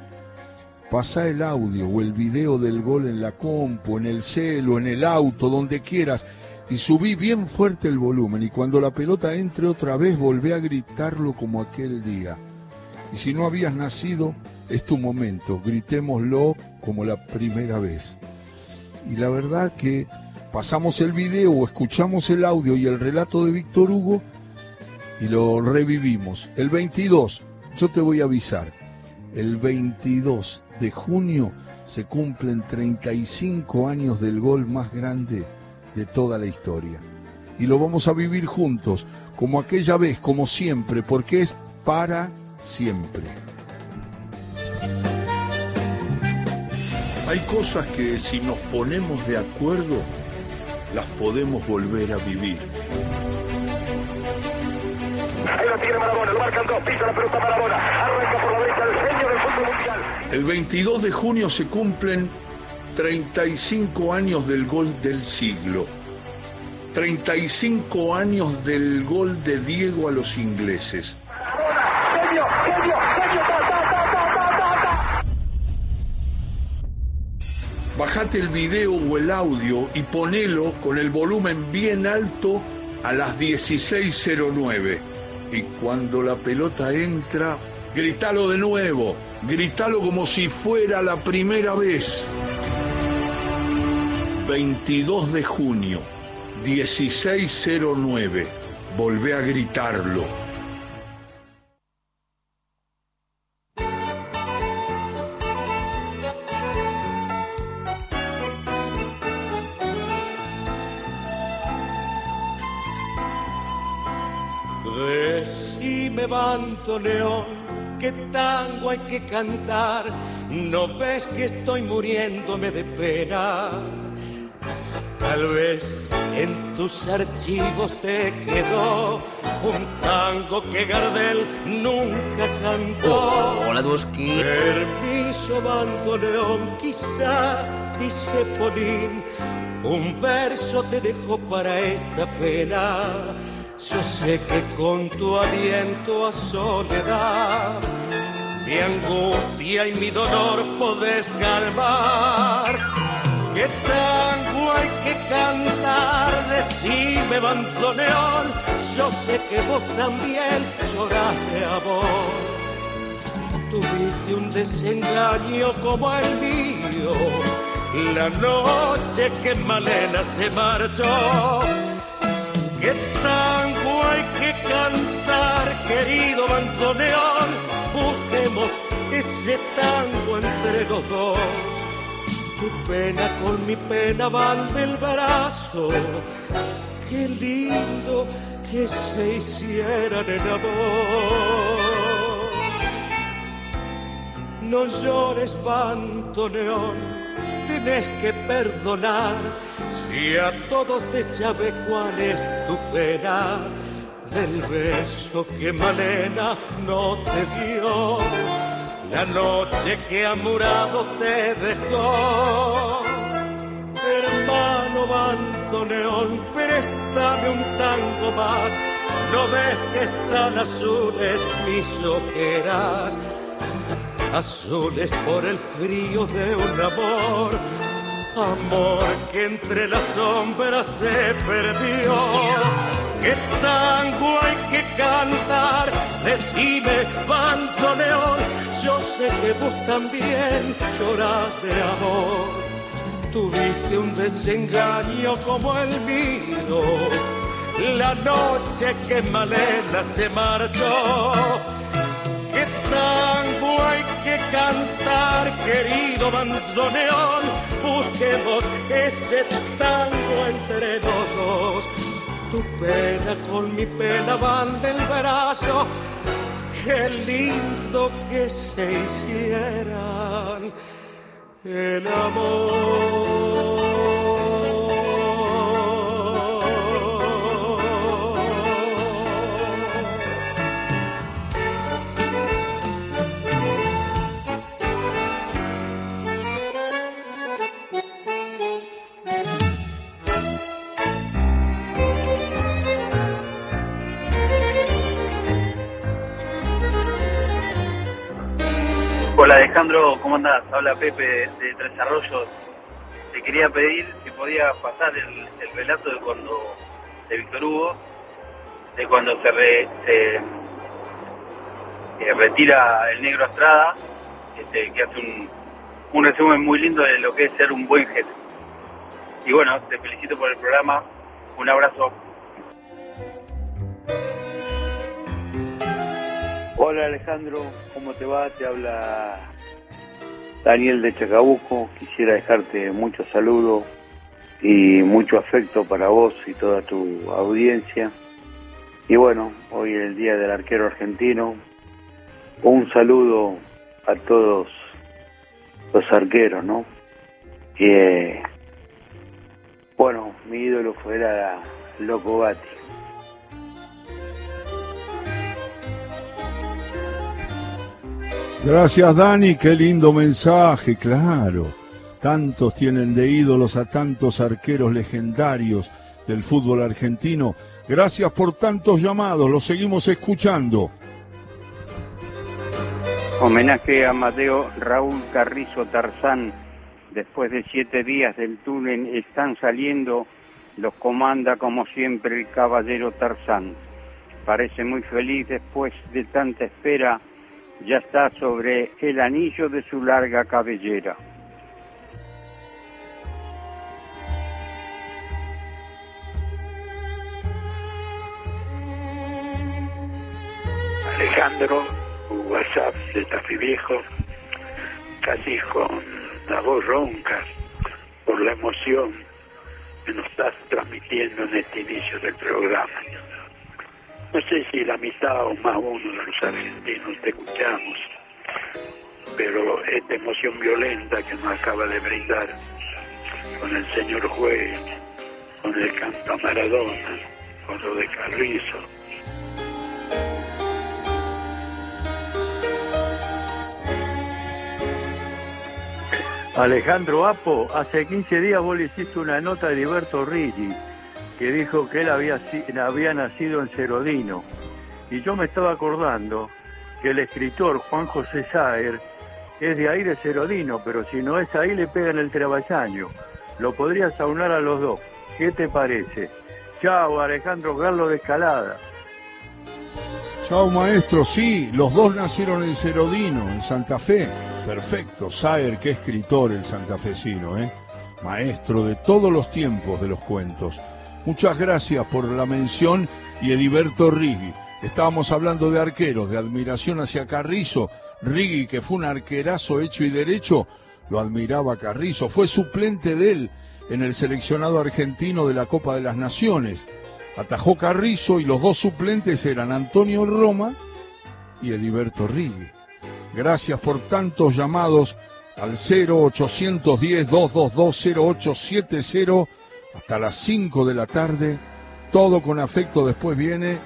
pasa el audio o el video del gol en la compu, en el celo, en el auto, donde quieras, y subí bien fuerte el volumen. Y cuando la pelota entre otra vez, volvé a gritarlo como aquel día. Y si no habías nacido, es tu momento, gritémoslo como la primera vez. Y la verdad que pasamos el video o escuchamos el audio y el relato de Víctor Hugo y lo revivimos. El 22, yo te voy a avisar, el 22 de junio se cumplen 35 años del gol más grande de toda la historia. Y lo vamos a vivir juntos, como aquella vez, como siempre, porque es para siempre. Hay cosas que si nos ponemos de acuerdo, las podemos volver a vivir. Ahí lo tiene Marabona, lo marcan dos, pisa la pelota Marabona, arranca por la derecha el genio del fútbol mundial. El 22 de junio se cumplen 35 años del gol del siglo. 35 años del gol de Diego a los ingleses. Bajate el video o el audio y ponelo con el volumen bien alto a las 16.09. Y cuando la pelota entra, gritalo de nuevo, gritalo como si fuera la primera vez. 22 de junio, 16.09. Volvé a gritarlo. Decime, bandoneón, qué tango hay que cantar. No ves que estoy muriéndome de pena. Tal vez en tus archivos te quedó un tango que Gardel nunca cantó. Hola, Duski. Permiso, bandoneón, quizá, dice Polín, un verso te dejo para esta pena. Yo sé que con tu aliento a soledad, mi angustia y mi dolor podés calmar. ¿Qué tango hay que cantar? Decime, bandoneón, yo sé que vos también llorás de amor. Tuviste un desengaño como el mío, la noche que Malena se marchó. ¿Qué tango hay que cantar, querido bandoneón? Busquemos ese tango entre los dos. Tu pena con mi pena van del brazo. Qué lindo que se hicieran en amor. No llores, bandoneón, tenés que perdonar. Si a todos te llave cuál es tu pena, del beso que Malena no te dio, la noche que amurado te dejó. Hermano bandoneón, préstame un tango más. ¿No ves que están azules mis ojeras? Azules por el frío de un amor amor que entre las sombras se perdió. ¿Qué tango hay que cantar? Decime, bandoneón, yo sé que vos también llorás de amor. Tuviste un desengaño como el mío, la noche que Malena se marchó. ¿Qué tango hay que cantar, querido bandoneón? Busquemos ese tango entre los dos. Tu pena con mi pena van del brazo. Qué lindo que se hicieran el amor. Hola Alejandro, ¿cómo andás? Habla Pepe de Tres Arroyos. Te quería pedir si podía pasar el, el relato de cuando de Víctor Hugo, de cuando se, re- se, retira el negro Estrada, este, que hace un, un resumen muy lindo de lo que es ser un buen jefe. Y bueno, te felicito por el programa. Un abrazo. Hola Alejandro, ¿cómo te va? Te habla Daniel de Chacabuco. Quisiera dejarte muchos saludos y mucho afecto para vos y toda tu audiencia. Y bueno, hoy es el Día del Arquero Argentino. Un saludo a todos los arqueros, ¿no? Eh, bueno, mi ídolo fuera Loco Gatti. Gracias Dani, qué lindo mensaje, claro. Tantos tienen de ídolos a tantos arqueros legendarios del fútbol argentino. Gracias por tantos llamados, los seguimos escuchando. Homenaje a Mateo Raúl Carrizo Tarzán. Después de siete días del túnel están saliendo, los comanda como siempre el caballero Tarzán. Parece muy feliz después de tanta espera, ya está sobre el anillo de su larga cabellera. Alejandro, WhatsApp de Tafi Viejo, casi con la voz ronca por la emoción que nos estás transmitiendo en este inicio del programa. No sé si la mitad o más uno de los argentinos te escuchamos, pero esta emoción violenta que nos acaba de brindar con el señor juez, con el canto a Maradona, con lo de Carrizo, Alejandro Apo, hace 15 días vos le hiciste una nota a Heriberto Rigi, que dijo que él había, nacido en Cerodino. Y yo me estaba acordando que el escritor Juan José Saer es de ahí de Cerodino, pero si no es ahí le pegan el trabajaño. Lo podrías aunar a los dos. ¿Qué te parece? Chao, Alejandro Carlos de Escalada. Chao maestro, sí, los dos nacieron en Cerodino, en Santa Fe. Perfecto, Saer, qué escritor el santafesino, ¿eh? Maestro de todos los tiempos de los cuentos. Muchas gracias por la mención y Ediberto Riggi. Estábamos hablando de arqueros, de admiración hacia Carrizo. Riggi, que fue un arquerazo hecho y derecho, lo admiraba Carrizo. Fue suplente de él en el seleccionado argentino de la Copa de las Naciones. Atajó Carrizo y los dos suplentes eran Antonio Roma y Ediberto Riggi. Gracias por tantos llamados al 0810-222-0870 hasta las 5 de la tarde. Todo con afecto. Después viene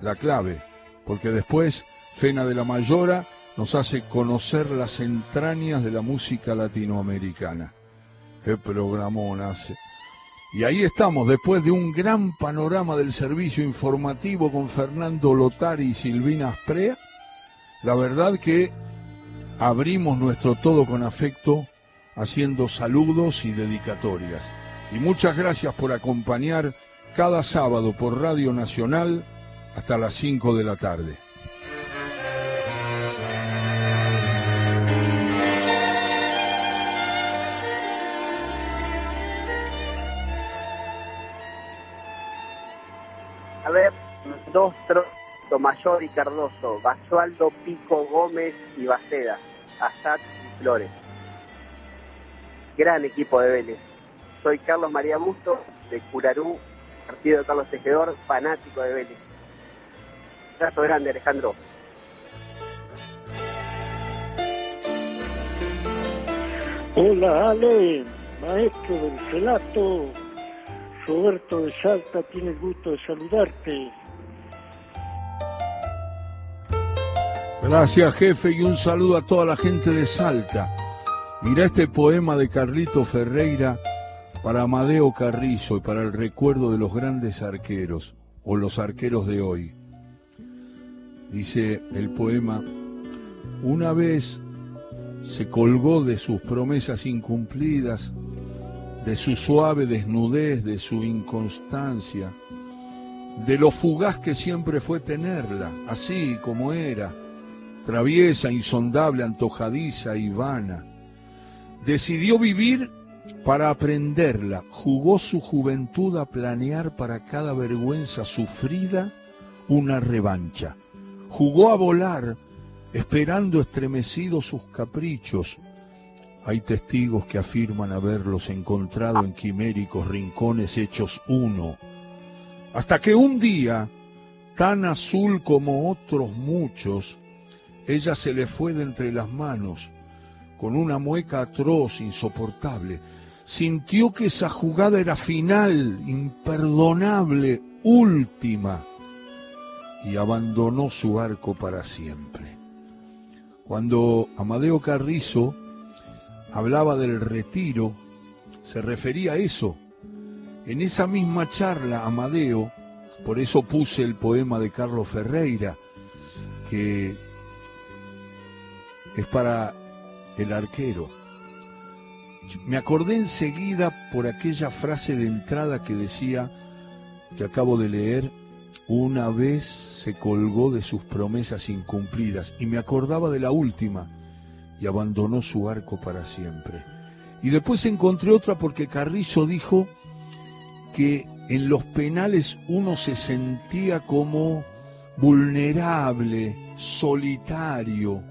la clave, porque después Fena de la Mayora nos hace conocer las entrañas de la música latinoamericana. Qué programón hace. Y ahí estamos, después de un gran panorama del servicio informativo con Fernando Lotari y Silvina Asprea, la verdad que abrimos nuestro todo con afecto haciendo saludos y dedicatorias. Y muchas gracias por acompañar cada sábado por Radio Nacional hasta las 5 de la tarde. A ver, dos Tomayor y Cardoso, Basualdo, Pico, Gómez y Baceda, Azad y Flores. Gran equipo de Vélez. Soy Carlos María Busto, de Curarú, partido de Carlos Tejedor, fanático de Vélez. Trato grande, Alejandro. Hola Ale, maestro del relato. Roberto de Salta tiene el gusto de saludarte. Gracias jefe y un saludo a toda la gente de Salta. Mira este poema de Carlito Ferreira para Amadeo Carrizo y para el recuerdo de los grandes arqueros o los arqueros de hoy. Dice el poema, una vez se colgó de sus promesas incumplidas, de su suave desnudez, de su inconstancia, de lo fugaz que siempre fue tenerla, así como era, traviesa, insondable, antojadiza y vana. Decidió vivir para aprenderla, jugó su juventud a planear para cada vergüenza sufrida una revancha. Jugó a volar, esperando estremecidos sus caprichos. Hay testigos que afirman haberlos encontrado en quiméricos rincones hechos uno. Hasta que un día, tan azul como otros muchos, ella se le fue de entre las manos, con una mueca atroz, insoportable. Sintió que esa jugada era final, imperdonable, última, y abandonó su arco para siempre. Cuando Amadeo Carrizo hablaba del retiro, se refería a eso. En esa misma charla, Amadeo, por eso puse el poema de Carlos Ferreira, que es para el arquero. Me acordé enseguida por aquella frase de entrada que decía, que acabo de leer, una vez se colgó de sus promesas incumplidas y me acordaba de la última y abandonó su arco para siempre. Y después encontré otra porque Carrizo dijo que en los penales uno se sentía como vulnerable, solitario.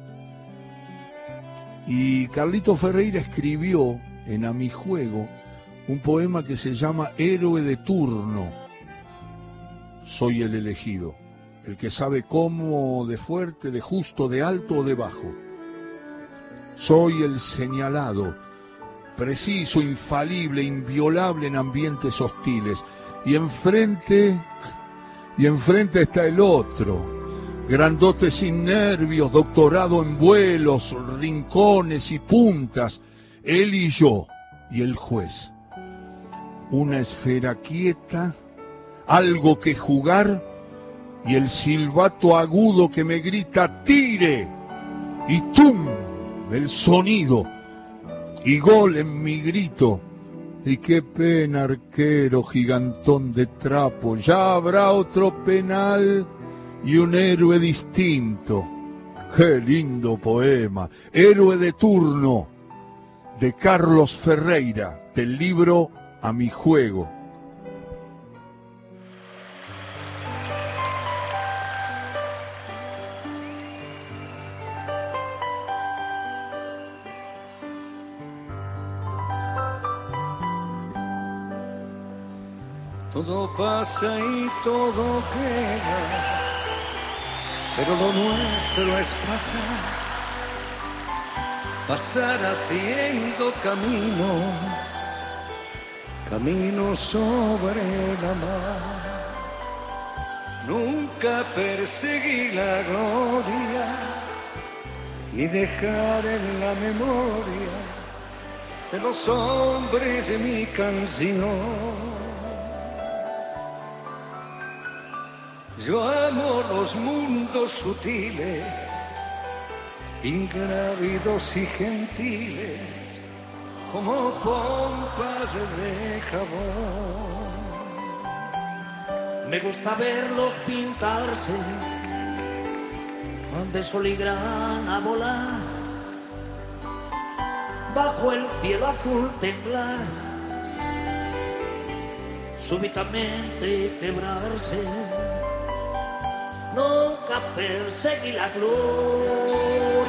Y Carlito Ferreira escribió en A mi juego un poema que se llama Héroe de turno. Soy el elegido, el que sabe cómo, de fuerte, de justo, de alto o de bajo. Soy el señalado, preciso, infalible, inviolable en ambientes hostiles. Y enfrente, y enfrente está el otro, grandote sin nervios, doctorado en vuelos, rincones y puntas, él y yo y el juez. Una esfera quieta, algo que jugar y el silbato agudo que me grita tire y tum, el sonido y gol en mi grito. Y qué pena, arquero gigantón de trapo, ya habrá otro penal y un héroe distinto. Qué lindo poema, héroe de turno, de Carlos Ferreira, del libro A mi juego. Todo pasa y todo queda, pero lo nuestro es pasar, pasar haciendo camino, camino sobre la mar. Nunca perseguí la gloria, ni dejar en la memoria de los hombres de mi canción. Yo amo los mundos sutiles, ingrávidos y gentiles, como pompas de jabón. Me gusta verlos pintarse, de sol y grana volar, bajo el cielo azul temblar, súbitamente quebrarse nunca perseguí la gloria.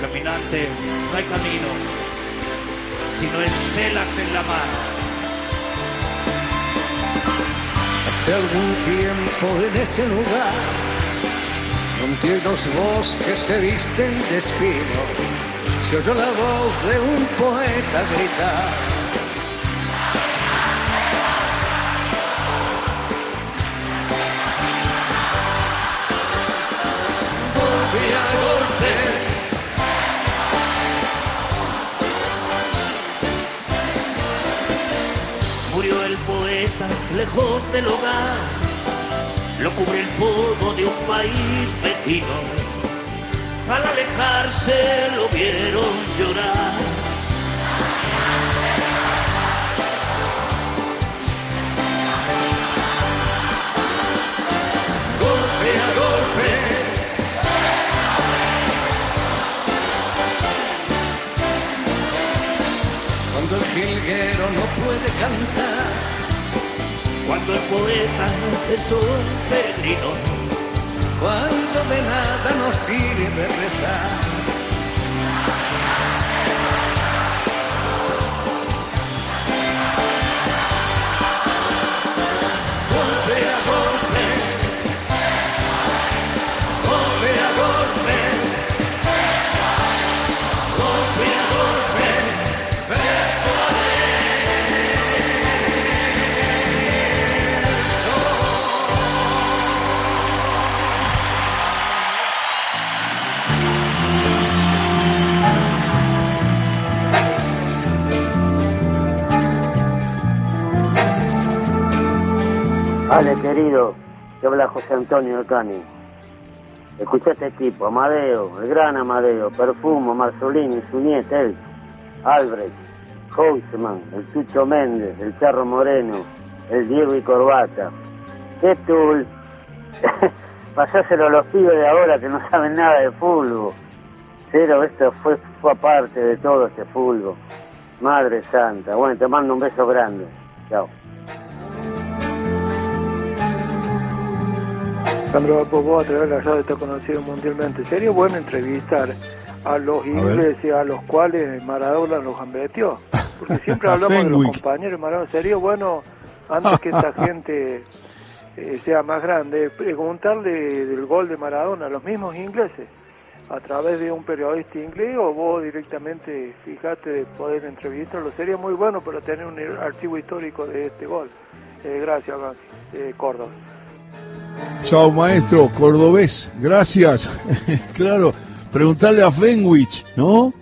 Caminante, no hay camino, sino estelas en la mar. Hace algún tiempo en ese lugar, donde los bosques se visten de espino, se oyó la voz de un poeta gritar. el poeta lejos del hogar, lo cubre el polvo de un país vecino. Al alejarse lo vieron llorar Cuando el jilguero no puede cantar, cuando el poeta es un peregrino, cuando de nada nos sirve rezar. Vale, querido, te habla José Antonio Cani. Escucha este equipo, Amadeo, el gran Amadeo, Perfumo, Marzolini, Suñet, él, Albrecht, Houseman, el Chucho Méndez, el Charro Moreno, el Diego y Corbata. ¿Qué tul? Pasáselo a los pibes de ahora que no saben nada de fútbol. Pero esto fue, fue aparte de todo este fútbol. Madre Santa. Bueno, te mando un beso grande. Chao. Sandro Popó a través de la radio está conocido mundialmente. Sería bueno entrevistar a los ingleses a los cuales Maradona los gambeteó. Porque siempre hablamos de los compañeros de Maradona. Sería bueno, antes que esta gente eh, sea más grande, preguntarle del gol de Maradona a los mismos ingleses. A través de un periodista inglés o vos directamente fijate de poder entrevistarlo. Sería muy bueno para tener un archivo histórico de este gol. Eh, gracias, eh, Córdoba. Chao, maestro, cordobés, gracias. claro, preguntarle a Fenwich, ¿no?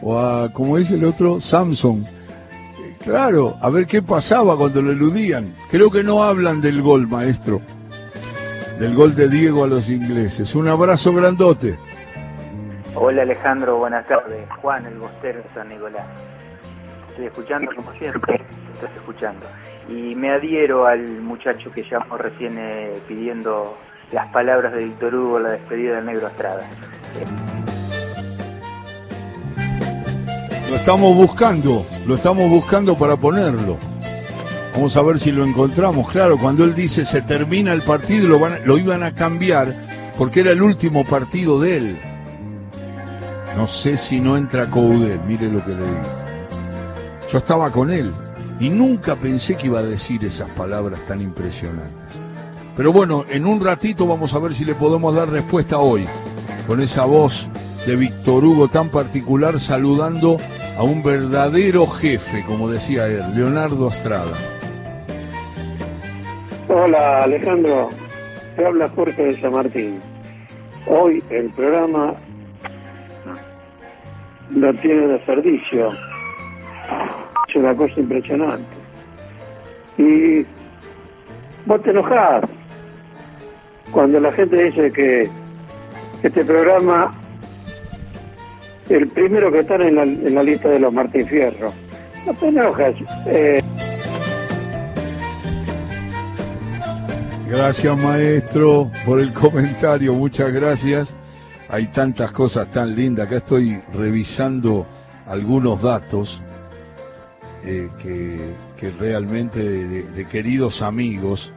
O a, como dice el otro, Samson. Claro, a ver qué pasaba cuando lo eludían. Creo que no hablan del gol, maestro. Del gol de Diego a los ingleses. Un abrazo grandote. Hola Alejandro, buenas tardes. Juan, el bostero de San Nicolás. Estoy escuchando como siempre, estás escuchando. Y me adhiero al muchacho que llamó recién eh, pidiendo las palabras de Víctor Hugo, la despedida del negro Estrada. Lo estamos buscando, lo estamos buscando para ponerlo. Vamos a ver si lo encontramos. Claro, cuando él dice se termina el partido, lo, lo iban a cambiar porque era el último partido de él. No sé si no entra Coudet, mire lo que le digo. Yo estaba con él y nunca pensé que iba a decir esas palabras tan impresionantes. Pero bueno, en un ratito vamos a ver si le podemos dar respuesta hoy, con esa voz de Víctor Hugo tan particular saludando a un verdadero jefe, como decía él, Leonardo Estrada. Hola Alejandro, te habla Jorge de San Martín. Hoy el programa lo tiene desperdicio. Es una cosa impresionante. Y vos te enojás cuando la gente dice que este programa, el primero que está en la, lista de los Martín Fierro. No te enojas. Eh, Gracias maestro por el comentario, muchas gracias. Hay tantas cosas tan lindas, acá estoy revisando algunos datos eh, que, que realmente de, de- queridos amigos.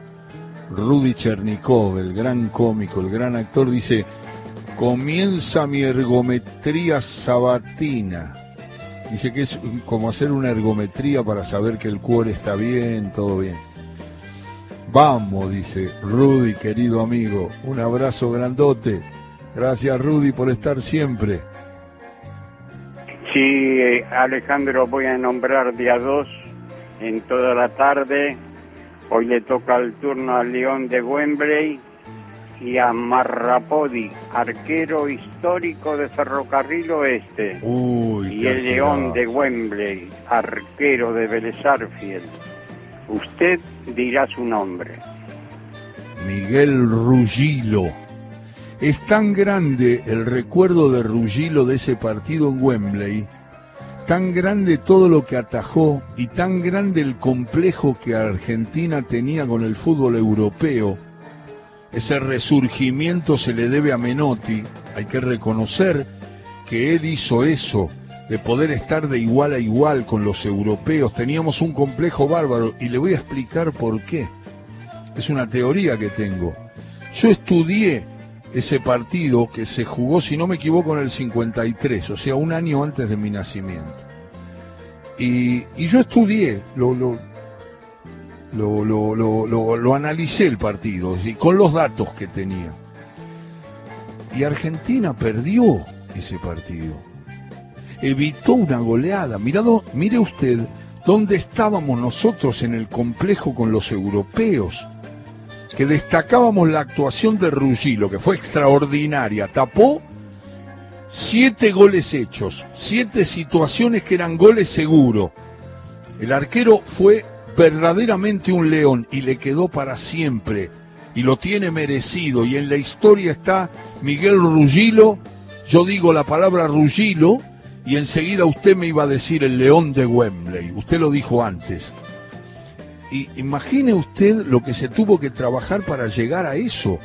Rudy Chernikov, el gran cómico, el gran actor, dice, comienza mi ergometría sabatina. Dice que es como hacer una ergometría para saber que el cuore está bien, todo bien. Vamos, dice Rudy, querido amigo. Un abrazo grandote. Gracias, Rudy, por estar siempre. Sí, Alejandro, voy a nombrar día 2 en toda la tarde. Hoy le toca el turno al León de Wembley y a Marrapodi, arquero histórico de Ferrocarril Oeste. Uy, y el León de Wembley, arquero de Vélez Arfield. Usted dirá su nombre. Miguel Ruggilo. Es tan grande el recuerdo de Ruggilo de ese partido en Wembley, tan grande todo lo que atajó y tan grande el complejo que Argentina tenía con el fútbol europeo. Ese resurgimiento se le debe a Menotti, hay que reconocer que él hizo eso, de poder estar de igual a igual con los europeos. Teníamos un complejo bárbaro y le voy a explicar por qué. Es una teoría que tengo. Yo estudié ese partido que se jugó, si no me equivoco, en el 53, o sea, un año antes de mi nacimiento. Y, yo estudié, lo, lo, lo- lo analicé el partido, y con los datos que tenía. Y Argentina perdió ese partido. Evitó una goleada. Mirado, mire usted dónde estábamos nosotros en el complejo con los europeos que destacábamos la actuación de Ruggilo, que fue extraordinaria. Tapó siete goles hechos, siete situaciones que eran goles seguro. El arquero fue verdaderamente un león y le quedó para siempre. Y lo tiene merecido. Y en la historia está Miguel Ruggilo. Yo digo la palabra Ruggilo y enseguida usted me iba a decir el león de Wembley. Usted lo dijo antes. Y imagine usted lo que se tuvo que trabajar para llegar a eso.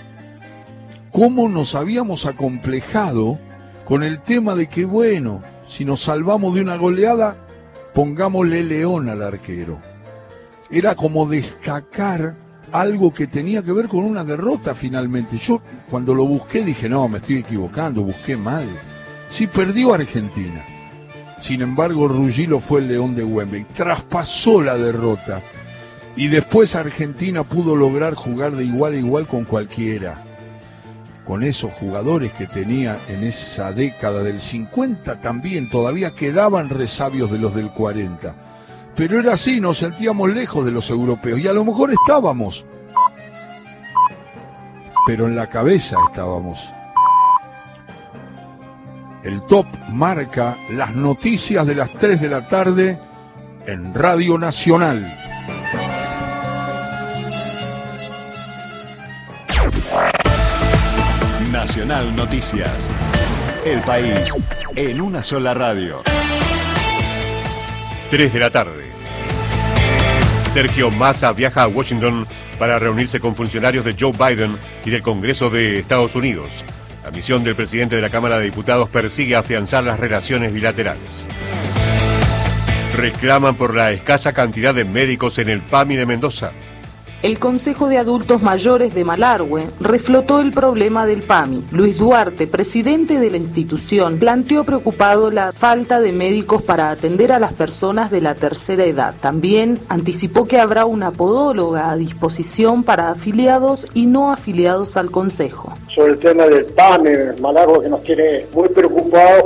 Cómo nos habíamos acomplejado con el tema de que, bueno, si nos salvamos de una goleada, pongámosle león al arquero. Era como destacar algo que tenía que ver con una derrota finalmente. Yo cuando lo busqué dije, no, me estoy equivocando, busqué mal. Sí, perdió Argentina. Sin embargo, Ruggilo fue el león de Wembley. Traspasó la derrota. Y después Argentina pudo lograr jugar de igual a igual con cualquiera. Con esos jugadores que tenía en esa década del 50 también todavía quedaban resabios de los del 40. Pero era así, nos sentíamos lejos de los europeos y a lo mejor estábamos. Pero en la cabeza estábamos. El top marca las noticias de las 3 de la tarde en Radio Nacional. Nacional Noticias. El país en una sola radio. 3 de la tarde. Sergio Massa viaja a Washington para reunirse con funcionarios de Joe Biden y del Congreso de Estados Unidos. La misión del presidente de la Cámara de Diputados persigue afianzar las relaciones bilaterales. Reclaman por la escasa cantidad de médicos en el PAMI de Mendoza. El Consejo de Adultos Mayores de Malargüe reflotó el problema del PAMI. Luis Duarte, presidente de la institución, planteó preocupado la falta de médicos para atender a las personas de la tercera edad. También anticipó que habrá una podóloga a disposición para afiliados y no afiliados al Consejo. sobre el tema del PAME, Malargo que nos tiene muy preocupados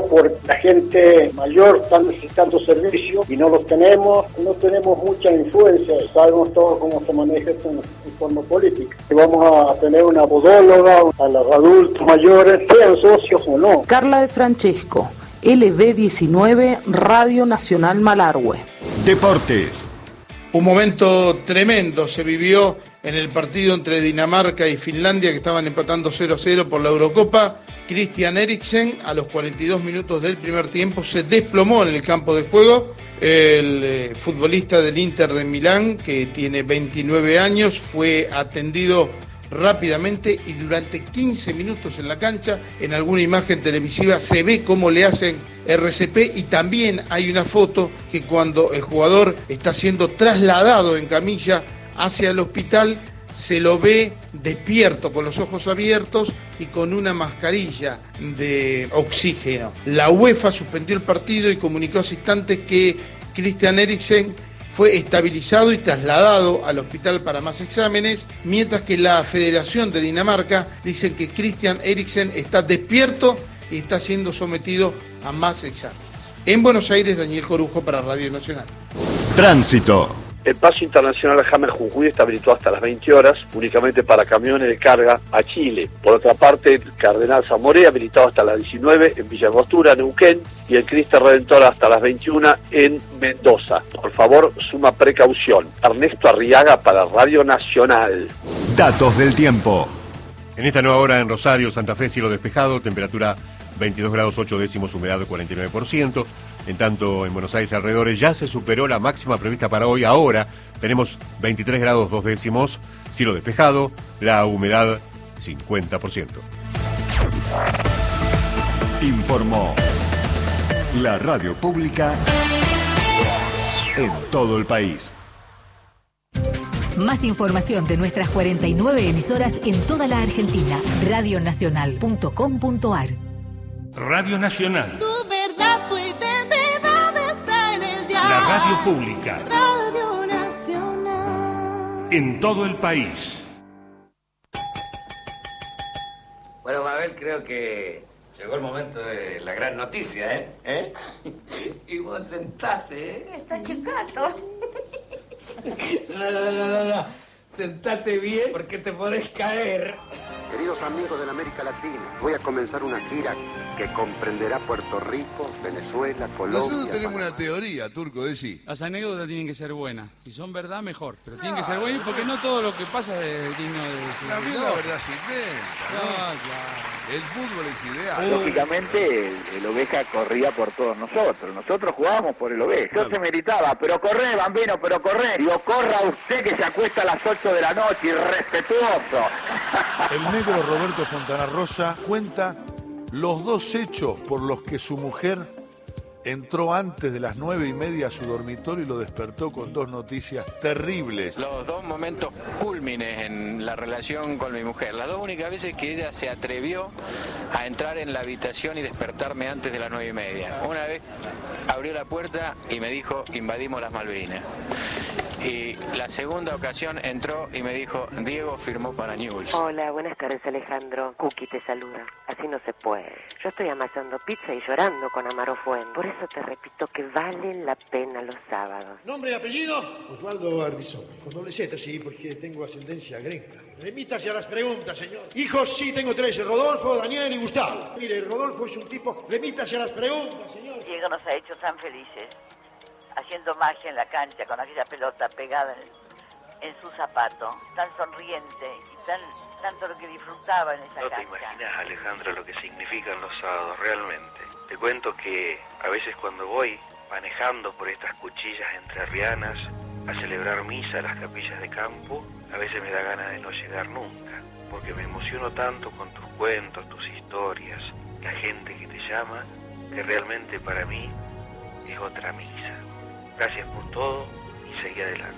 por la gente mayor está necesitando servicios y no los tenemos, no tenemos mucha influencia, sabemos todos cómo se maneja esto en, en forma política. Y vamos a tener una podóloga a los adultos mayores, sean socios o no. Carla de Francesco, LB19, Radio Nacional Malargüe. Deportes. Un momento tremendo se vivió en el partido entre Dinamarca y Finlandia que estaban empatando 0-0 por la Eurocopa. Christian Eriksen a los 42 minutos del primer tiempo se desplomó en el campo de juego. El eh, futbolista del Inter de Milán, que tiene 29 años, fue atendido rápidamente y durante 15 minutos en la cancha, en alguna imagen televisiva, se ve cómo le hacen RCP y también hay una foto que cuando el jugador está siendo trasladado en camilla hacia el hospital, se lo ve despierto, con los ojos abiertos y con una mascarilla de oxígeno. La UEFA suspendió el partido y comunicó a sus instantes que Christian Eriksen fue estabilizado y trasladado al hospital para más exámenes, mientras que la Federación de Dinamarca dice que Christian Eriksen está despierto y está siendo sometido a más exámenes. En Buenos Aires, Daniel Corujo para Radio Nacional. Tránsito. El paso internacional a James Jujuy está habilitado hasta las 20 horas, únicamente para camiones de carga a Chile. Por otra parte, el Cardenal Zamoré habilitado hasta las 19 en Villa Angostura, Neuquén, y el Cristo Redentor hasta las 21 en Mendoza. Por favor, suma precaución. Ernesto Arriaga para Radio Nacional. Datos del tiempo. En esta nueva hora en Rosario, Santa Fe, cielo despejado, temperatura 22 grados 8 décimos, humedad del 49%. En tanto, en Buenos Aires alrededores ya se superó la máxima prevista para hoy. Ahora tenemos 23 grados 2 décimos, cielo despejado, la humedad 50%. Informó la radio pública en todo el país. Más información de nuestras 49 emisoras en toda la Argentina. Radionacional.com.ar Radio Nacional, radio pública, Radio Nacional. en todo el país. Bueno, Mabel, creo que llegó el momento de la gran noticia, ¿eh? ¿Eh? Y vos sentate, ¿eh? Está chicato. No, no, no, no, no. Sentate bien porque te podés caer. Queridos amigos de la América Latina, voy a comenzar una gira que comprenderá Puerto Rico, Venezuela, Colombia. Nosotros tenemos una teoría, Turco, de sí. Las anécdotas tienen que ser buenas. Si son verdad, mejor. Pero tienen que ser buenas porque no todo lo que pasa es digno de También la verdad se inventa, ¿no? No, claro. El fútbol es ideal. Ah, Lógicamente, el, el Oveja corría por todos nosotros. Nosotros jugábamos por el Oveja. Yo se me gritaba, pero corre, bambino, pero corre. Digo, corra usted que se acuesta a las 8 de la noche, irrespetuoso. El negro Roberto Fontana Rosa cuenta los dos hechos por los que su mujer entró antes de las nueve y media a su dormitorio y lo despertó con dos noticias terribles. Los dos momentos cúlmines en la relación con mi mujer, las dos únicas veces que ella se atrevió a entrar en la habitación y despertarme antes de las nueve y media. Una vez abrió la puerta y me dijo, invadimos las Malvinas. Y la segunda ocasión entró y me dijo, Diego firmó para News. Hola, buenas tardes Alejandro. Cookie te saluda. Así no se puede. Yo estoy amasando pizza y llorando con Amaro Fuente. Por eso te repito que valen la pena los sábados. ¿Nombre y apellido? Osvaldo Ardizón. Con doble Z, sí, porque tengo ascendencia grenca. Remítase a las preguntas, señor. Hijos, sí, tengo tres. Rodolfo, Daniel y Gustavo. Mire, Rodolfo es un tipo... Remítase a las preguntas, señor. Diego nos ha hecho tan felices, haciendo magia en la cancha con aquella pelota pegada en, en su zapato, tan sonriente y tan tanto lo que disfrutaba en esa No te cancha. imaginas, Alejandra, lo que significan los sábados realmente. Te cuento que a veces cuando voy manejando por estas cuchillas entrerrianas a celebrar misa a las capillas de campo, a veces me da ganas de no llegar nunca, porque me emociono tanto con tus cuentos, tus historias, la gente que te llama, que realmente para mí es otra misa. Gracias por todo y seguí adelante.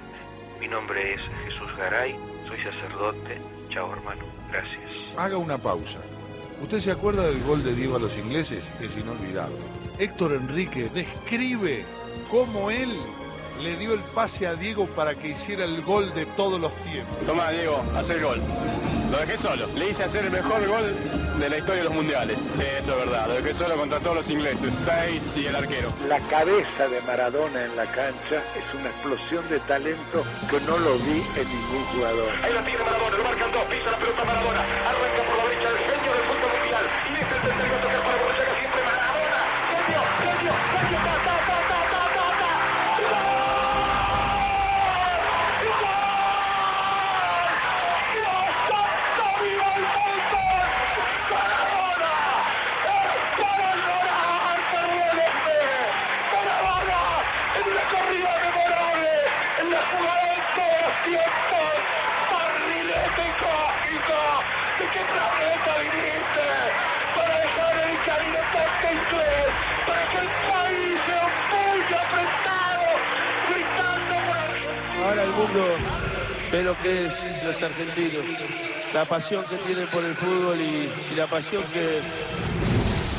Mi nombre es Jesús Garay, soy sacerdote. Chao hermano, gracias. Haga una pausa. ¿Usted se acuerda del gol de Diego a los ingleses? Es inolvidable. Héctor Enrique describe cómo él le dio el pase a Diego para que hiciera el gol de todos los tiempos. Toma, Diego, haz el gol. Lo dejé solo. Le hice hacer el mejor gol de la historia de los mundiales. Sí, eso es verdad. Lo dejé solo contra todos los ingleses. Seis y el arquero. La cabeza de Maradona en la cancha es una explosión de talento que no lo vi en ningún jugador. Ahí la tiene Maradona, lo marcan dos, pisa la pelota Maradona, lo que es los argentinos, la pasión que tienen por el fútbol y, la pasión que,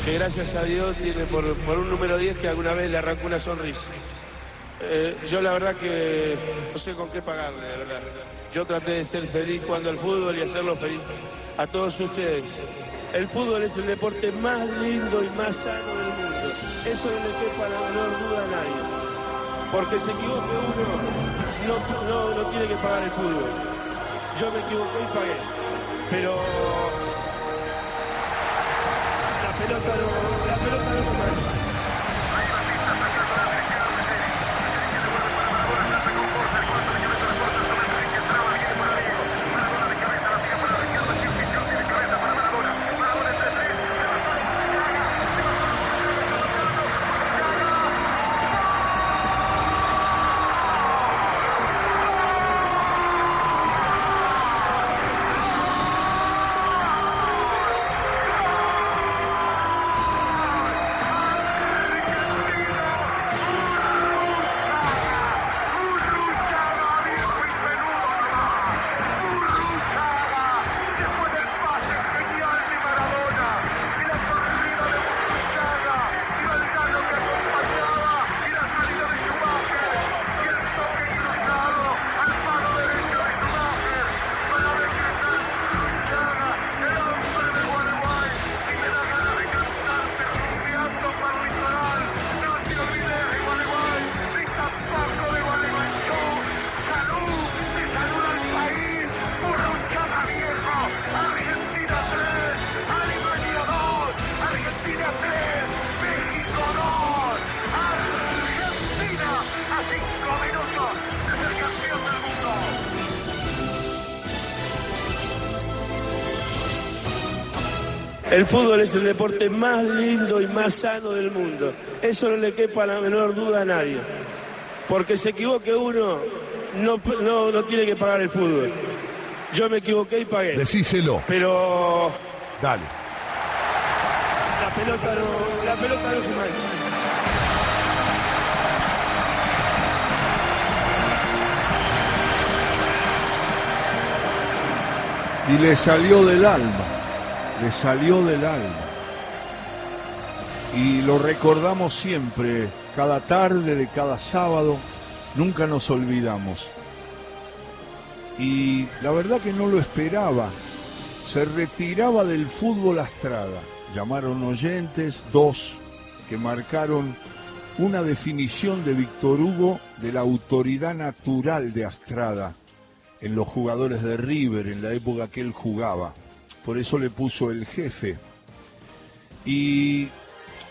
que gracias a Dios tienen por, por un número 10 que alguna vez le arrancó una sonrisa. Eh, yo la verdad que no sé con qué pagarle, la verdad. Yo traté de ser feliz jugando al fútbol y hacerlo feliz a todos ustedes. El fútbol es el deporte más lindo y más sano del mundo. Eso no le quepa la menor duda a nadie. Porque se equivoque uno, no, no, no tiene que pagar el fútbol. Yo me equivoqué y pagué. Pero El fútbol es el deporte más lindo y más sano del mundo. Eso no le quepa la menor duda a nadie. Porque se equivoque uno, no, no, no tiene que pagar el fútbol. Yo me equivoqué y pagué. Decíselo. Pero Dale. la pelota no, la pelota no se mancha. Y le salió del alma, le salió del alma. Y lo recordamos siempre, cada tarde de cada sábado, nunca nos olvidamos. Y la verdad que no lo esperaba. Se retiraba del fútbol Astrada. Llamaron oyentes, dos, que marcaron una definición de Víctor Hugo de la autoridad natural de Astrada en los jugadores de River en la época que él jugaba. Por eso le puso el jefe. Y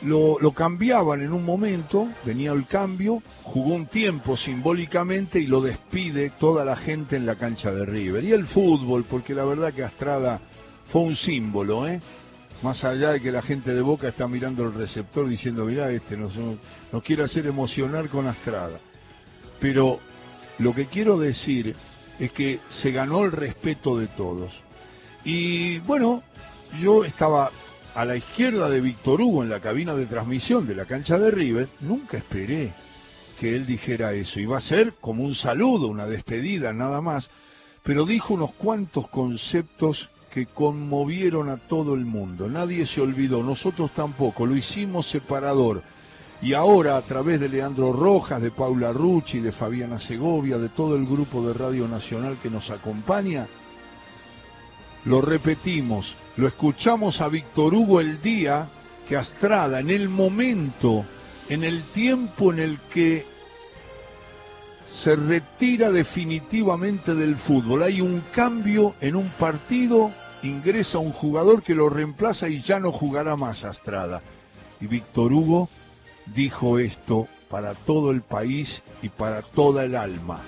lo, lo cambiaban en un momento, venía el cambio, jugó un tiempo simbólicamente y lo despide toda la gente en la cancha de River. Y el fútbol, porque la verdad que Astrada fue un símbolo, ¿eh? Más allá de que la gente de Boca está mirando el receptor diciendo, mirá, este nos, quiere hacer emocionar con Astrada. Pero lo que quiero decir es que se ganó el respeto de todos. Y bueno, yo estaba a la izquierda de Víctor Hugo en la cabina de transmisión de la cancha de River, nunca esperé que él dijera eso. Iba a ser como un saludo, una despedida, nada más. Pero dijo unos cuantos conceptos que conmovieron a todo el mundo. Nadie se olvidó, nosotros tampoco, lo hicimos separador. Y ahora a través de Leandro Rojas, de Paula Rucci, de Fabiana Segovia, de todo el grupo de Radio Nacional que nos acompaña, lo repetimos, lo escuchamos a Víctor Hugo el día que Astrada, en el momento, en el tiempo en el que se retira definitivamente del fútbol, hay un cambio en un partido, ingresa un jugador que lo reemplaza y ya no jugará más Astrada. Y Víctor Hugo dijo esto para todo el país y para toda el alma.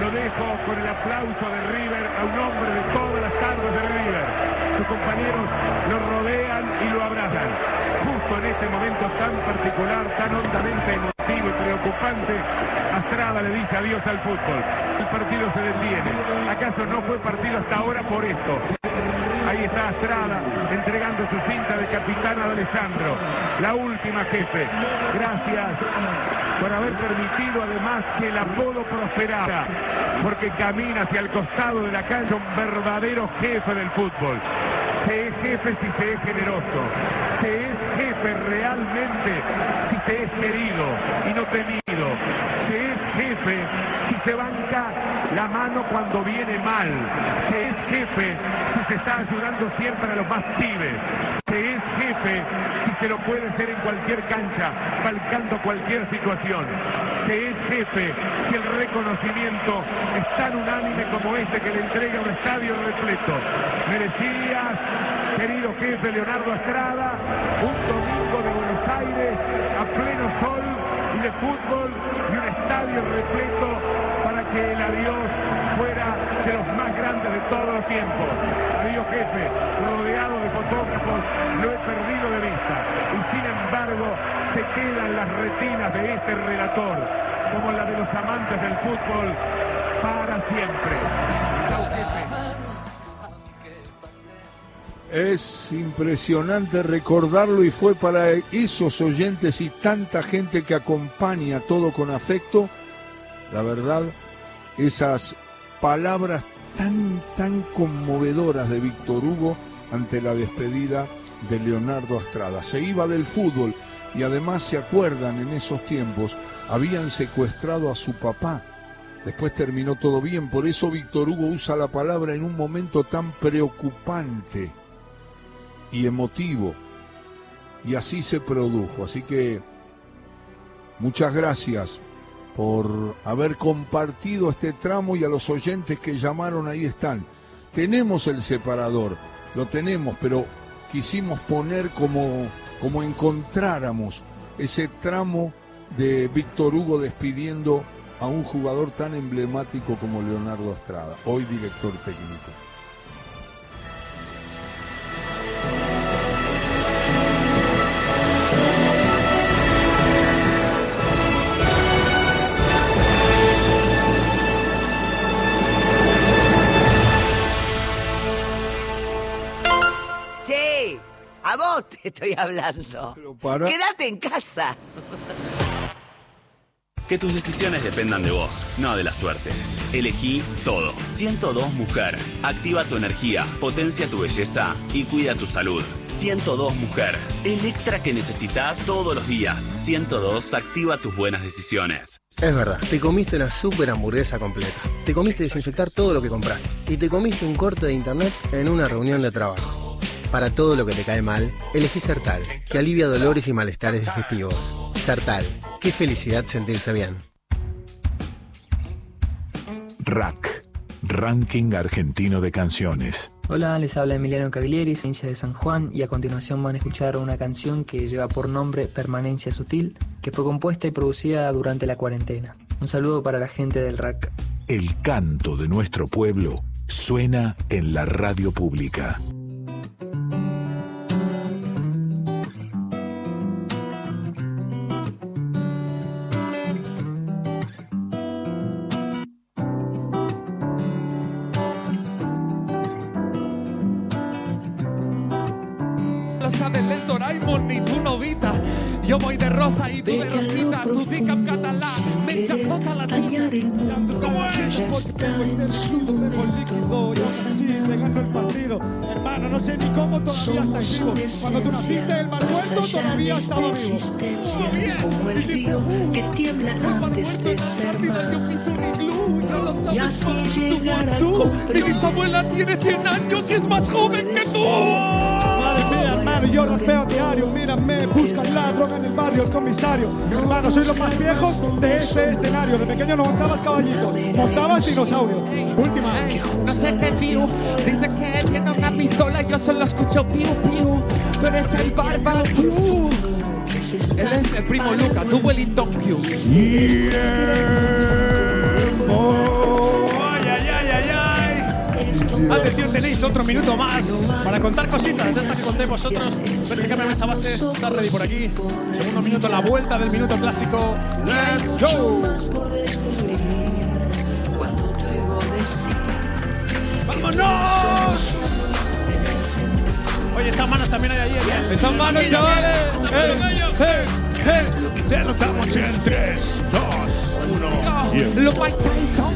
Lo dejo con el aplauso de River a un hombre de todas las tardes de River. Sus compañeros lo rodean y lo abrazan. Justo en este momento tan particular, tan hondamente emotivo y preocupante, Astrada le dice adiós al fútbol. El partido se detiene. ¿Acaso no fue partido hasta ahora por esto? Ahí está Astrada entregando su cinta de capitán a Alessandro. La última jefe. Gracias por haber permitido además que el apodo prosperara. Porque camina hacia el costado de la cancha un verdadero jefe del fútbol. Se es jefe si se es generoso. Se es jefe realmente si se es querido y no temido. Se es jefe si se banca la mano cuando viene mal. Se es jefe si se está ayudando siempre a los más pibes. Se es jefe si se lo puede hacer en cualquier cancha, balcando cualquier situación. Se es jefe si el reconocimiento es tan unánime como este que le entrega un estadio repleto. Merecías, querido jefe Leonardo Estrada, un domingo de Buenos Aires a pleno sol y de fútbol y un estadio repleto para que el adiós fuera de los más grandes de todos los tiempos. Adiós jefe, rodeado de fotógrafos, lo he perdido de vista y sin embargo se quedan las retinas de este relator, como la de los amantes del fútbol, para siempre. Chau, jefe. Es impresionante recordarlo y fue para esos oyentes y tanta gente que acompaña todo con afecto, la verdad, esas palabras tan, tan conmovedoras de Víctor Hugo ante la despedida de Leonardo Astrada. Se iba del fútbol y además se acuerdan en esos tiempos, habían secuestrado a su papá. Después terminó todo bien, por eso Víctor Hugo usa la palabra en un momento tan preocupante y emotivo. Y así se produjo. Así que muchas gracias por haber compartido este tramo y a los oyentes que llamaron, ahí están. Tenemos el separador, lo tenemos, pero quisimos poner como, como encontráramos ese tramo de Víctor Hugo despidiendo a un jugador tan emblemático como Leonardo Estrada, hoy director técnico. A vos te estoy hablando. para- Quédate en casa. Que tus decisiones dependan de vos, no de la suerte. Elegí todo. 102 Mujer. Activa tu energía, potencia tu belleza y cuida tu salud. 102 Mujer. El extra que necesitas todos los días. 102 activa tus buenas decisiones. Es verdad, te comiste una super hamburguesa completa. Te comiste desinfectar todo lo que compraste. Y te comiste un corte de internet en una reunión de trabajo. Para todo lo que te cae mal, elegí Sertal, que alivia dolores y malestares digestivos. Sertal, qué felicidad sentirse bien. Rack, Ranking Argentino de Canciones. Hola, les habla Emiliano Caglieri, provincia de San Juan, y a continuación van a escuchar una canción que lleva por nombre Permanencia Sutil, que fue compuesta y producida durante la cuarentena. Un saludo para la gente del RAC. El canto de nuestro pueblo suena en la radio pública. Es? líquido y ahora sí te gano el partido. Hermano, no sé ni cómo todavía estás vivo. Cuando tú naciste, el mal muerto todavía estaba vivo. existencia como el río que tiembla antes de ser. Y así Mi bisabuela tiene 100 años y es más joven que tú. Hermano, yo rapeo a diario. Mírame, buscan la droga en el barrio, el comisario. Hermano, soy los más viejos de este escenario. De pequeño no montabas caballitos, montabas dinosaurios. Última. No sé qué piu, dice que tiene una pistola yo solo escucho piu piu. Tú eres el barba piu. Él es el primo Luca, tu Wellington piu. ¡Ay, Atención, tenéis otro minuto más para contar cositas de estas que conté vosotros. Ver si cambia esa base. Está ready por aquí. Segundo minuto, la vuelta del minuto clásico. ¡Let's go! ¡Vámonos! Oye, esas manos también hay ahí. ¿eh? Esas manos, chavales. ¡Eh, eh, eh! Se anotamos en 3, 2, 2, 1. Lo Mike Tyson,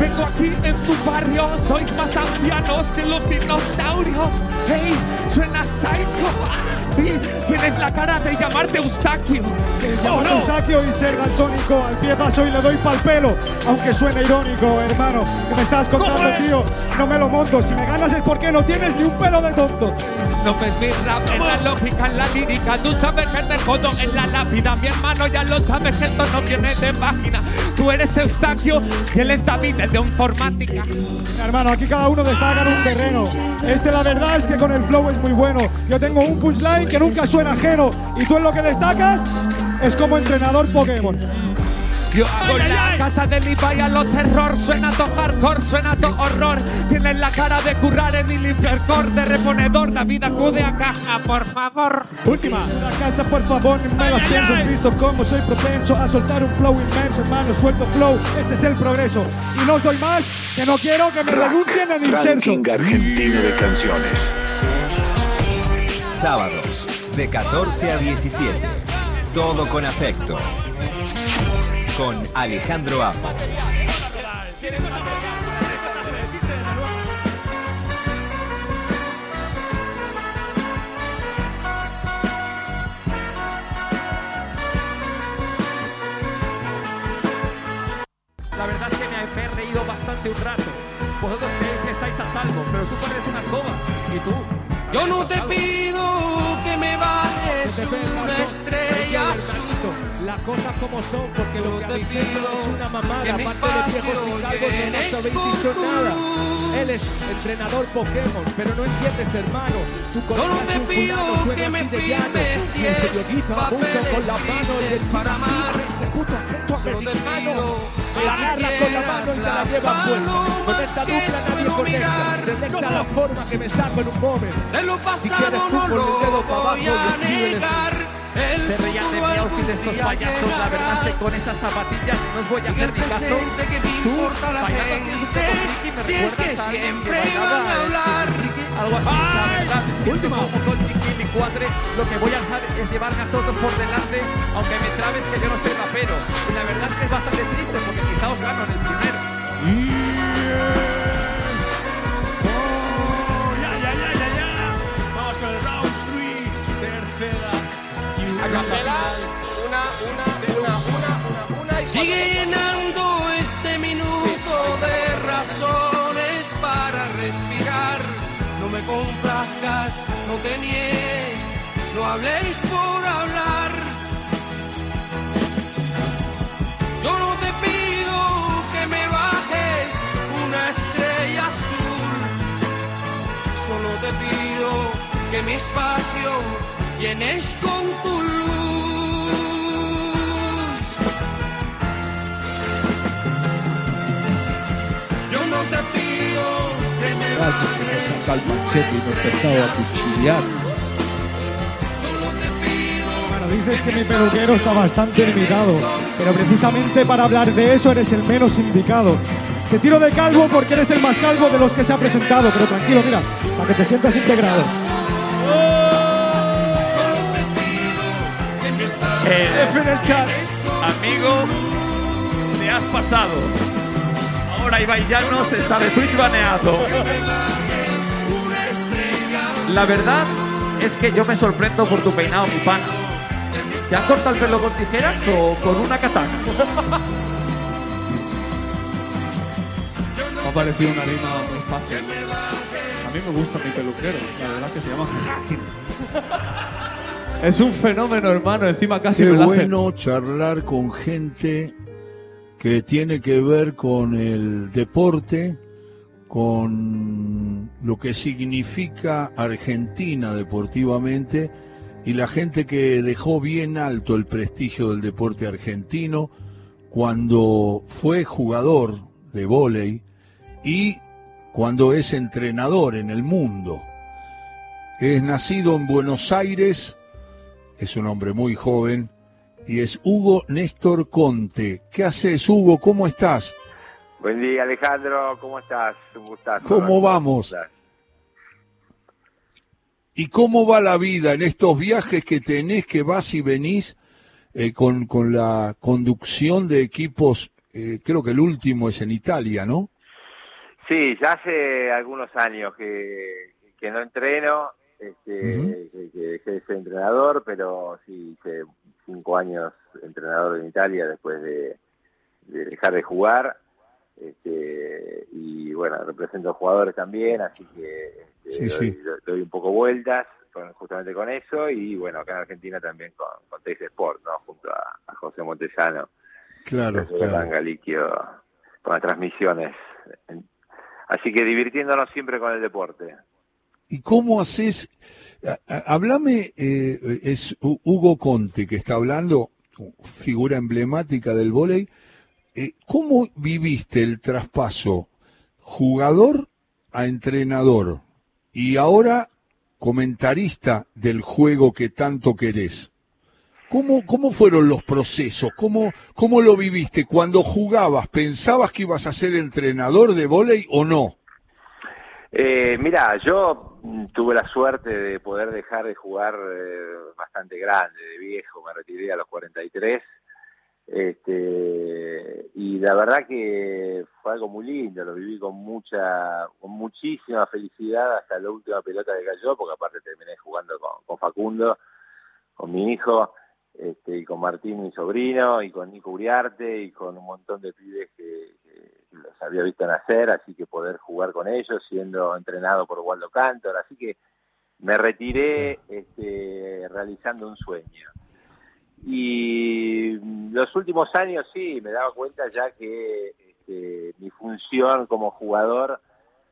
vengo aquí en tu barrio, sois más ancianos que los dinosaurios. Hey, suena psycho. Sí, tienes la cara de llamarte Eustaquio. Llamar a Eustaquio y ser daltónico al pie paso y le doy pa'l pelo. Aunque suene irónico, hermano, que me estás contando, tío. No me lo monto. Si me ganas es porque no tienes ni un pelo de tonto. No ves mi rap en la lógica, en la lírica. Tú sabes que te jodo en la lápida. Mi hermano ya lo sabes que esto no viene de página. Tú eres Eustaquio y él es David, el de informática. Hermano, aquí cada uno destaca en un terreno. Este, la verdad es que con el flow es muy bueno. Yo tengo un punchline que nunca suena ajeno. Y tú en lo que destacas es como entrenador Pokémon. Yo hago la casa del Ibai a los terror. Suena to hardcore, suena to horror. Tienes la cara de currar en el hipercore de reponedor. David acude a caja, por favor. Última. La casa, por favor, ni me las pienso. ¿Has visto cómo soy propenso a soltar un flow inmenso, hermano? Suelto flow, ese es el progreso. Y no os doy más, que no quiero que me renuncien en inserso. Ranking argentino de canciones. Sábados, de 14 a 17. Todo con afecto. Con Alejandro Apo. La verdad es que me he reído bastante un rato. Vosotros creéis que estáis a salvo, pero tú pareces una escoba. ¿Y tú? Yo no te pido que me bajes una estrella azul. Las cosas como son, porque lo que habéis hecho es una mamada. Aparte de viejos y no con dicho nada. Él es entrenador Pokémon, pero no entiendes, hermano. Tu Yo no colega te pido fulano, que me firmes Y el diez periodista apunta con la papeles mano y para amar. ese puto acento Solo americano. Te la que agarras con la mano y te la las llevas puesta. Con esta dupla nadie conecta. Selecta la forma que me saco en un moment. De lo Si pasado quieres no fútbol, lo el dedo pa' abajo voy y a Se reían de mi outfit de estos payasos. La verdad es que con estas zapatillas no os voy a hacer ni caso. que te importa la gente, si es que siempre van a hablar. Algo así, como con Chiquili Cuadre. Lo que voy a hacer es llevarme a todos por delante, aunque me trabes que yo no soy rapero. Y la verdad es que es bastante triste porque quizá os gano en el primero. Una, una, una, una, una, una y Sigue llenando este minuto de razones para respirar. No me complazcas, no te niegues, no habléis por hablar. Yo no te pido que me bajes una estrella azul. Solo te pido que mi espacio llenes con tu luz. Yo no te pido que me Gacho que saca el machete y empezaba a cuchillar. Bueno, dices que mi peluquero está bastante limitado, pero precisamente para hablar de eso eres el menos indicado. Te tiro de calvo porque eres el más calvo de los que se ha presentado, pero tranquilo, mira, para que te sientas integrado. F en el chat. Amigo, te has pasado. Ahora Ibai Llanos está de Twitch baneado. La verdad es que yo me sorprendo por tu peinado, mi pana. ¿Te has cortado el pelo con tijeras o con una katana? Me ha parecido una rima muy fácil. A mí me gusta mi peluquero. La verdad es que se llama Hacking. Es un fenómeno, hermano. Encima casi Qué me hace. bueno charlar con gente que tiene que ver con el deporte, con lo que significa Argentina deportivamente y la gente que dejó bien alto el prestigio del deporte argentino cuando fue jugador de vóley y cuando es entrenador en el mundo. Es nacido en Buenos Aires, es un hombre muy joven y es Hugo Néstor Conte. ¿Qué haces, Hugo? ¿Cómo estás? Buen día, Alejandro. ¿Cómo estás? Un gustazo. ¿Cómo vamos? ¿Y cómo va la vida en estos viajes que tenés, que vas y venís eh, con, con la conducción de equipos, eh, creo que el último es en Italia, ¿no? Sí, ya hace algunos años que, que no entreno, este, que, que dejé de ser entrenador, pero sí hice cinco años entrenador en Italia después de, de dejar de jugar. Este, y bueno, represento a jugadores también, así que este, Sí, doy, sí. doy un poco vueltas con- justamente con eso. Y bueno, acá en Argentina también con, con Tex Sport, ¿no? junto a, a José Montesano. Claro, que claro. Galiquio con las transmisiones. Así que divirtiéndonos siempre con el deporte. ¿Y cómo haces? Háblame, eh, es Hu- Hugo Conte que está hablando, figura emblemática del vóley. Eh, ¿Cómo viviste el traspaso jugador a entrenador y ahora comentarista del juego que tanto querés? ¿Cómo, cómo fueron los procesos? ¿Cómo, ¿Cómo lo viviste? Cuando jugabas, ¿pensabas que ibas a ser entrenador de vóley o no? Eh, mira, yo tuve la suerte de poder dejar de jugar eh, bastante grande, de viejo, me retiré a los 43. Este, y la verdad que fue algo muy lindo, lo viví con mucha, con muchísima felicidad hasta la última pelota que cayó, porque aparte terminé jugando con, Facundo, con mi hijo, este, y con Martín, mi sobrino, y con Nico Uriarte, y con un montón de pibes que los había visto nacer, así que poder jugar con ellos, siendo entrenado por Waldo Cantor, así que me retiré este, realizando un sueño. Y los últimos años sí, me daba cuenta ya que este, mi función como jugador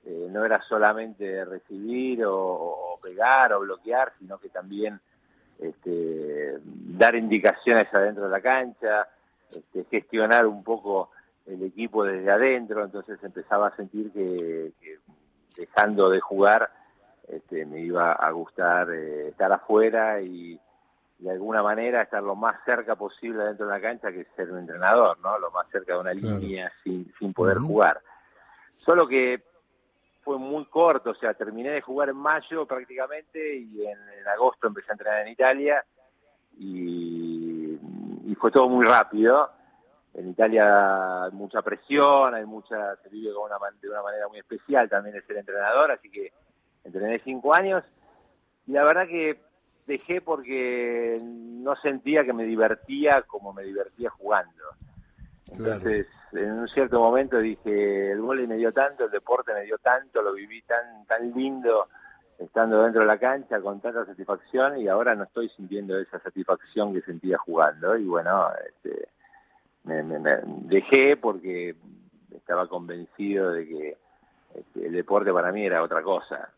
eh, no era solamente recibir o, o pegar o bloquear, sino que también este, dar indicaciones adentro de la cancha, este, gestionar un poco el equipo desde adentro, entonces empezaba a sentir que, que dejando de jugar este, me iba a gustar eh, estar afuera y de alguna manera estar lo más cerca posible dentro de la cancha que ser un entrenador, ¿no? Lo más cerca de una Claro. línea sin, sin poder jugar. Solo que fue muy corto, o sea, terminé de jugar en mayo prácticamente y en, en agosto empecé a entrenar en Italia y, y fue todo muy rápido. En Italia hay mucha presión, hay mucha, se vive con una, de una manera muy especial también de ser entrenador, así que entrené cinco años. Y la verdad que dejé porque no sentía que me divertía como me divertía jugando. Entonces, en un cierto momento dije, el vóley me dio tanto, el deporte me dio tanto, lo viví tan tan lindo estando dentro de la cancha con tanta satisfacción y ahora no estoy sintiendo esa satisfacción que sentía jugando. Y bueno, este, me, me- me dejé porque estaba convencido de que este, el deporte para mí era otra cosa,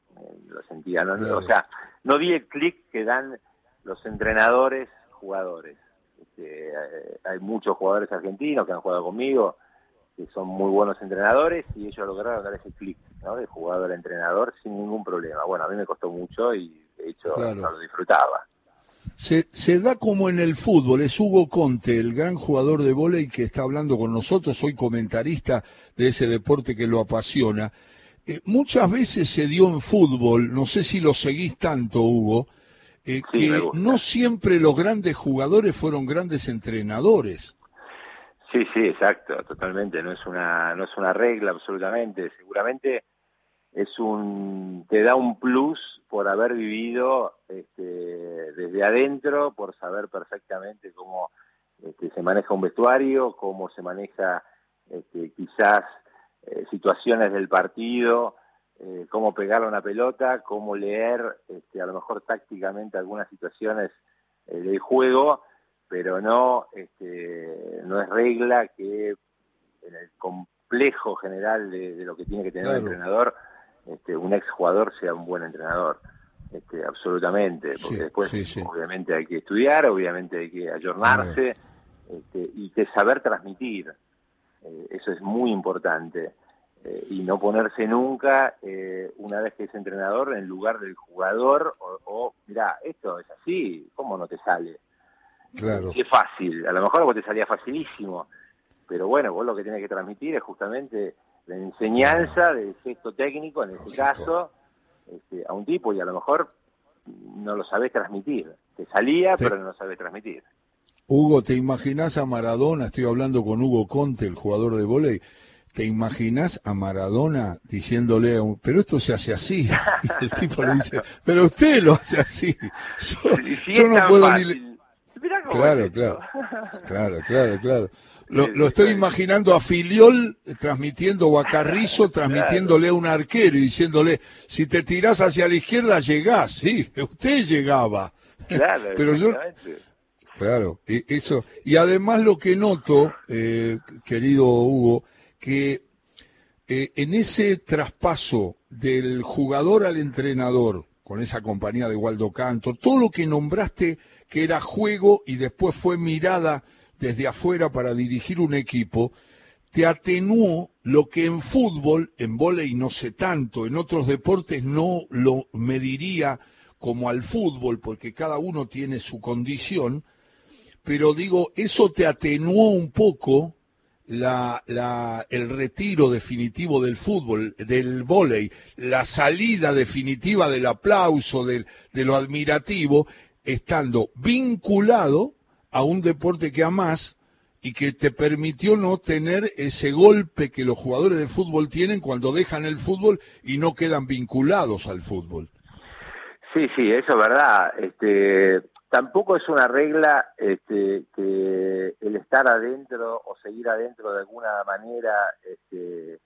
lo sentía, no, Claro. o sea, no di el clic que dan los entrenadores jugadores. Este, eh, hay muchos jugadores argentinos que han jugado conmigo, que son muy buenos entrenadores y ellos lograron dar ese clic ¿no? de jugador a entrenador sin ningún problema. Bueno, a mí me costó mucho y de hecho Claro. no lo disfrutaba. Se, se da como en el fútbol, es Hugo Conte, el gran jugador de vóley que está hablando con nosotros, soy comentarista de ese deporte que lo apasiona. Eh, muchas veces se dio en fútbol, no sé si lo seguís tanto, Hugo, eh, Sí, que no siempre los grandes jugadores fueron grandes entrenadores. Sí, sí, exacto, totalmente. No es una, no es una regla absolutamente. Seguramente es un, te da un plus por haber vivido este, desde adentro, por saber perfectamente cómo este, se maneja un vestuario, cómo se maneja este, quizás eh, situaciones del partido, eh, cómo pegar una pelota, cómo leer este, a lo mejor tácticamente algunas situaciones eh, del juego, pero no, este, no es regla que en el complejo general de, de lo que tiene que tener Claro. entrenador, este, un ex jugador sea un buen entrenador. Este, absolutamente, porque Sí, después sí, sí. obviamente hay que estudiar, obviamente hay que ayornarse este, y que saber transmitir. Eh, eso es muy importante. Eh, y no ponerse nunca, eh, una vez que es entrenador, en lugar del jugador, o, o mira, esto es así, ¿cómo no te sale? Claro. Qué fácil, a lo mejor vos te salía facilísimo, pero bueno, vos lo que tenés que transmitir es justamente la enseñanza del gesto técnico, en este caso, este, a un tipo y a lo mejor no lo sabés transmitir. Te salía, pero no lo sabés transmitir. Hugo, ¿te imaginas a Maradona? Estoy hablando con Hugo Conte, el jugador de volei. ¿Te imaginas a Maradona diciéndole, a un- pero esto se hace así? Y el tipo le dice, pero usted lo hace así. Yo, yo no puedo ni... Mirá cómo Claro, es claro. Claro, claro, claro. Lo, lo estoy imaginando a Filiol eh, transmitiendo o a Carrizo transmitiéndole a un arquero y diciéndole, si te tirás hacia la izquierda llegás. Sí, usted llegaba. Claro, Pero yo. Claro, e- eso. Y además lo que noto, eh, querido Hugo, que eh, en ese traspaso del jugador al entrenador, con esa compañía de Waldo Canto, todo lo que nombraste que era juego y después fue mirada desde afuera para dirigir un equipo, te atenuó lo que en fútbol, en vóley no sé tanto, en otros deportes no lo mediría como al fútbol, porque cada uno tiene su condición, pero digo, eso te atenuó un poco el retiro definitivo del fútbol, del vóley, la salida definitiva del aplauso, de lo admirativo, estando vinculado a un deporte que amás y que te permitió no tener ese golpe que los jugadores de fútbol tienen cuando dejan el fútbol y no quedan vinculados al fútbol. Sí, sí, eso es verdad. Este, tampoco es una regla este, que el estar adentro o seguir adentro de alguna manera este,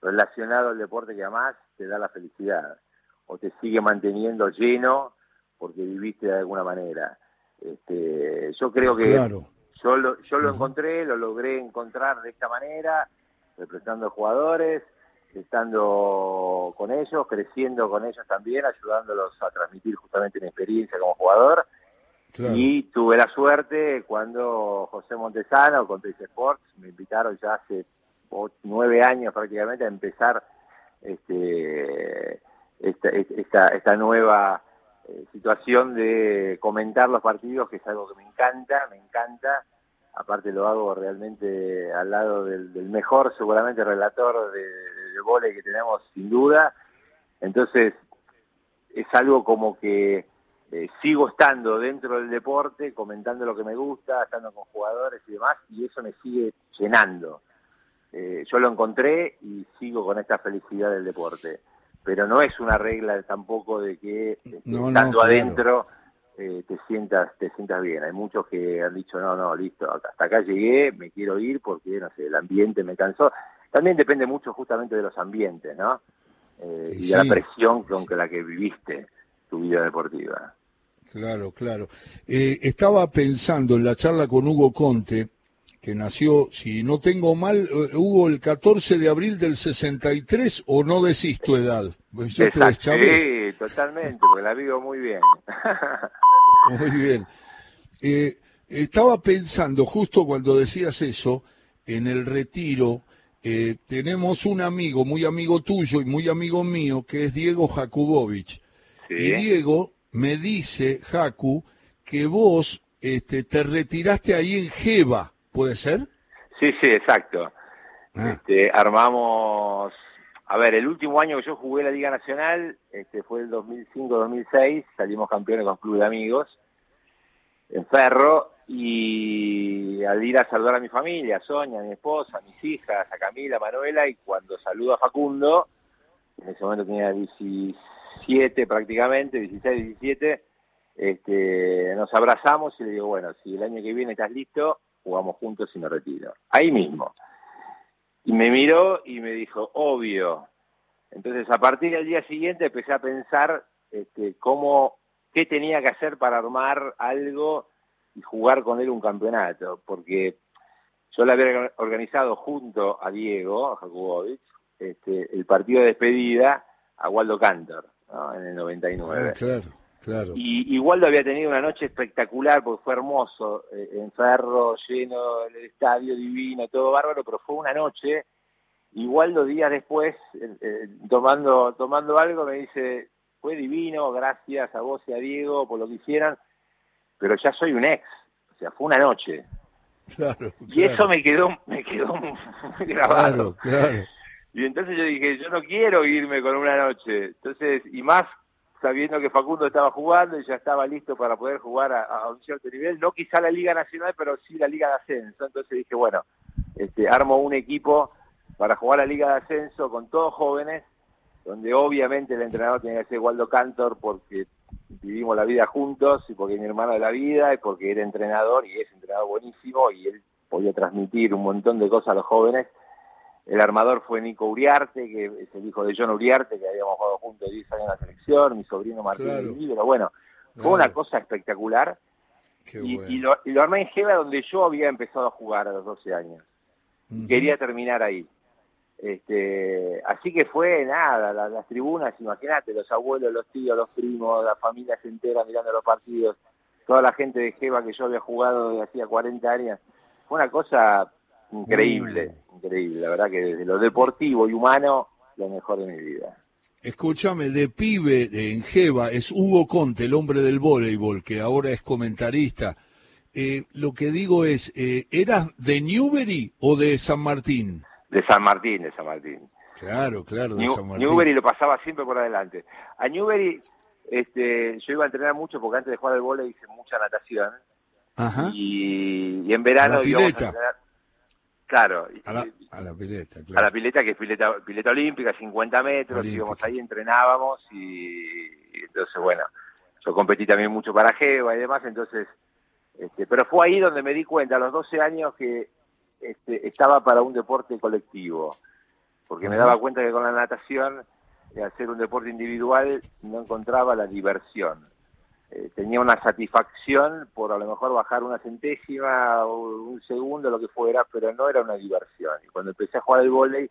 relacionado al deporte que amás te da la felicidad o te sigue manteniendo lleno porque viviste de alguna manera. Este, yo creo que Claro. yo lo, yo lo encontré, lo logré encontrar de esta manera, representando jugadores, estando con ellos, creciendo con ellos también, ayudándolos a transmitir justamente mi experiencia como jugador. Y tuve la suerte cuando José Montesano con Teis Sports me invitaron ya hace nueve años prácticamente a empezar este, esta, esta, esta nueva eh, situación de comentar los partidos, que es algo que me encanta, me encanta. Aparte lo hago realmente al lado del, mejor, seguramente, relator de, de, que tenemos, sin duda. Entonces, es algo como que eh, sigo estando dentro del deporte, comentando lo que me gusta, estando con jugadores y demás, y eso me sigue llenando. Eh, yo lo encontré y sigo con esta felicidad del deporte. Pero no es una regla tampoco de que este, No, no, estando claro. adentro eh, te sientas te sientas bien. Hay muchos que han dicho, no, no, listo, hasta acá llegué, me quiero ir porque, no sé, el ambiente me cansó. También depende mucho justamente de los ambientes, ¿no? Eh, y de Sí. la presión con la que viviste tu vida deportiva. Claro, claro. Eh, estaba pensando en la charla con Hugo Conte, que nació, si no tengo mal, eh, Hugo, el 14 de abril del 63, o no decís tu edad. Pues yo te Exacto, deschavé. sí, totalmente, porque la vivo muy bien. Muy bien. Eh, estaba pensando, justo cuando decías eso, en el retiro, eh, tenemos un amigo, muy amigo tuyo y muy amigo mío, que es Diego Jakubovich. Y Diego me dice, Jacu, que vos este, te retiraste ahí en Jeva, ¿puede ser? Sí, sí, exacto. Ah. Este, armamos, a ver, el último año que yo jugué la Liga Nacional este, fue el 2005-2006, salimos campeones con Club de Amigos en Ferro y al ir a saludar a mi familia, a Sonia, a mi esposa, a mis hijas, a Camila, a Manuela, y cuando saludo a Facundo, en ese momento tenía 17 prácticamente, 16, 17, este, nos abrazamos y le digo, bueno, si el año que viene estás listo, jugamos juntos y me retiro. Ahí mismo. Y me miró y me dijo, obvio. Entonces, a partir del día siguiente empecé a pensar este, cómo, qué tenía que hacer para armar algo y jugar con él un campeonato, porque yo le había organizado junto a Diego, a Jakubowicz, este, el partido de despedida a Waldo Cantor, ¿no? en el 99. Ah, claro, claro. Y, y Waldo había tenido una noche espectacular porque fue hermoso, eh, en Ferro, lleno el estadio divino, todo bárbaro, pero fue una noche. Y Waldo días después, eh, eh, tomando, tomando algo, me dice, fue divino, gracias a vos y a Diego por lo que hicieran, pero ya soy un ex. O sea, fue una noche. Claro, Y eso me quedó, me quedó muy grabado. Claro. Y entonces yo dije, yo no quiero irme con una noche. Entonces, y más sabiendo que Facundo estaba jugando y ya estaba listo para poder jugar a, un cierto nivel, no quizá la Liga Nacional, pero sí la Liga de Ascenso. Entonces dije, bueno, este, armo un equipo para jugar la Liga de Ascenso con todos jóvenes, donde obviamente el entrenador tenía que ser Waldo Cantor porque vivimos la vida juntos y porque es mi hermano de la vida y porque era entrenador y es entrenador buenísimo y él podía transmitir un montón de cosas a los jóvenes. El armador fue Nico Uriarte, que es el hijo de John Uriarte, que habíamos jugado juntos 10 años en la selección, mi sobrino Martín Claro. Libero. Bueno, fue Claro. una cosa espectacular. Qué Y, bueno. y lo, y lo armé en Jeva, donde yo había empezado a jugar a los 12 años. Quería terminar ahí. Este, así que fue nada, la- las tribunas, imagínate, los abuelos, los tíos, los primos, las familias enteras mirando los partidos, toda la gente de Jeva que yo había jugado de hacía 40 años. Fue una cosa increíble, increíble. La verdad que desde lo deportivo y humano, lo mejor de mi vida. Escúchame, de pibe de- en Jeva es Hugo Conte, el hombre del voleibol, que ahora es comentarista. Eh, lo que digo es, eh, ¿eras de Newbery o de San Martín? De San Martín, de San Martín. Claro, claro, de New- San Martín. Newbery lo pasaba siempre por adelante. A Newbery este, yo iba a entrenar mucho porque antes de jugar al vóley hice mucha natación Ajá. y, y en verano la íbamos a pileta. entrenar. Claro, A la, a la pileta, a claro. la pileta que es pileta, pileta olímpica, 50 metros, Olímpica. íbamos ahí, entrenábamos y, y entonces bueno, yo competí también mucho para Jeva y demás, entonces, este, pero fue ahí donde me di cuenta a los 12 años que este, estaba para un deporte colectivo, porque me daba cuenta que con la natación, eh, hacer un deporte individual, no encontraba la diversión. Eh, tenía una satisfacción por a lo mejor bajar una centésima o un segundo, lo que fuera, pero no era una diversión. Y cuando empecé a jugar al vóley,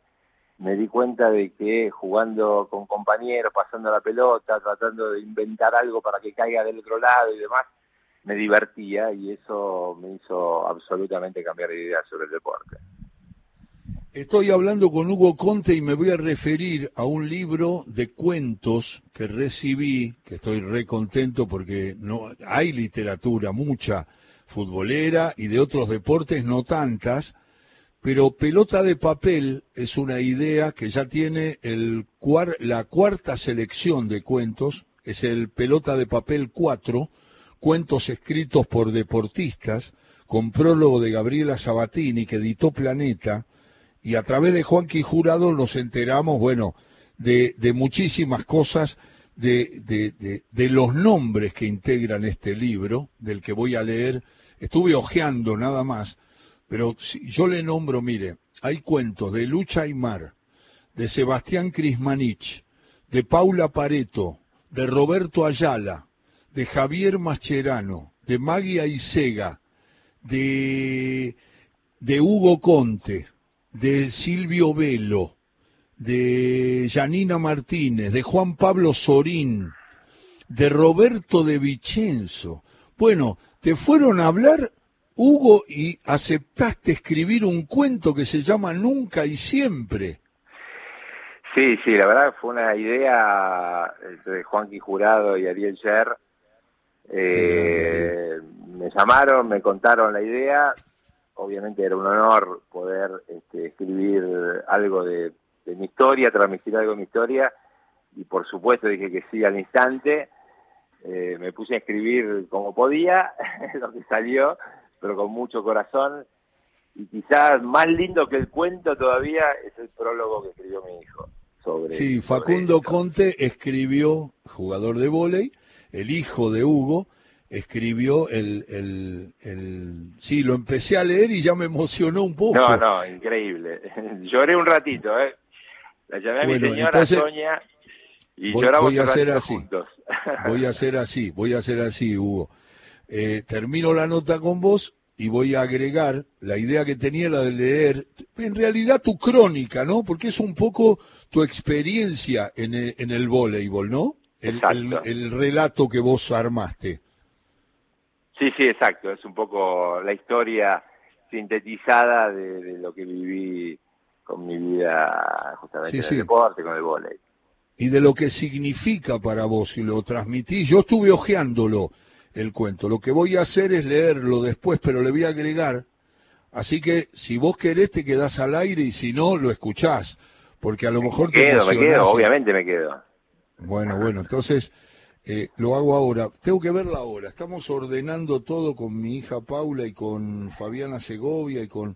me di cuenta de que jugando con compañeros, pasando la pelota, tratando de inventar algo para que caiga del otro lado y demás, me divertía y eso me hizo absolutamente cambiar de idea sobre el deporte. Estoy hablando con Hugo Conte y me voy a referir a un libro de cuentos que recibí, que estoy re contento porque no hay literatura mucha futbolera y de otros deportes no tantas, pero pelota de papel es una idea que ya tiene la cuarta selección de cuentos, es el pelota de papel 4, cuentos escritos por deportistas, con prólogo de Gabriela Sabatini que editó Planeta, y a través de Juanqui Jurado nos enteramos, bueno, de, de muchísimas cosas, de, los nombres que integran este libro, del que voy a leer. Estuve hojeando nada más, pero si yo le nombro, mire, hay cuentos de Lucha Aymar, de Sebastián Crismanich, de Paula Pareto, de Roberto Ayala, de Javier Mascherano, de Maggie Aisega, de, de Hugo Conte, de Silvio Velo, de Janina Martínez, de Juan Pablo Sorín, de Roberto de Vicenzo. Bueno, te fueron a hablar, Hugo, y aceptaste escribir un cuento que se llama Nunca y Siempre. Sí, sí, la verdad fue una idea entre Juanqui Jurado y Ariel Sher. Eh, me llamaron, me contaron la idea. Obviamente era un honor poder este, escribir algo de, de mi historia, transmitir algo de mi historia. Y por supuesto dije que sí al instante. Eh, me puse a escribir como podía, lo que salió, pero con mucho corazón. Y quizás más lindo que el cuento todavía es el prólogo que escribió mi hijo. Sobre, Sí, sobre Facundo Conte escribió, jugador de vóley, el hijo de Hugo, escribió el, el, el... Sí, lo empecé a leer y ya me emocionó un poco. No, no, increíble. Lloré un ratito, ¿eh? La llamé a Bueno, mi señora entonces, Sonia y voy- lloramos voy a un hacer así. juntos. Voy a hacer así, voy a hacer así, Hugo. Eh, termino la nota con vos y voy a agregar la idea que tenía la de leer, en realidad tu crónica, ¿no? Porque es un poco tu experiencia en el, en el voleibol, ¿no? El, el relato que vos armaste. Sí, sí, exacto. Es un poco la historia sintetizada de, de lo que viví con mi vida justamente Sí, en sí. el deporte, con el vóley. y de lo que significa para vos y lo transmití. Yo estuve hojeándolo el cuento. Lo que voy a hacer es leerlo después, pero le voy a agregar. Así que si vos querés te quedás al aire y si no lo escuchás, porque a lo mejor Me te quedo, me quedo, obviamente me quedo. Bueno, bueno, entonces eh, lo hago ahora. Tengo que verla ahora. Estamos ordenando todo con mi hija Paula y con Fabiana Segovia y con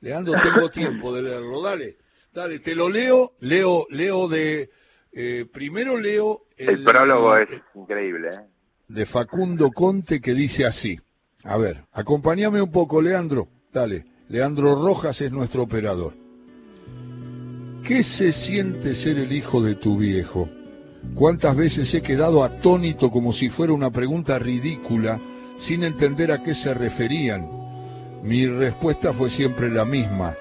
Leandro. Tengo tiempo de leerlo. Dale, dale, te lo leo. Leo, leo de. eh, primero leo El prólogo es increíble. ¿eh? de Facundo Conte que dice así. A ver, acompáñame un poco, Leandro. Dale. Leandro Rojas es nuestro operador. ¿Qué se siente ser el hijo de tu viejo? ¿Cuántas veces he quedado atónito como si fuera una pregunta ridícula, sin entender a qué se referían? Mi respuesta fue siempre la misma.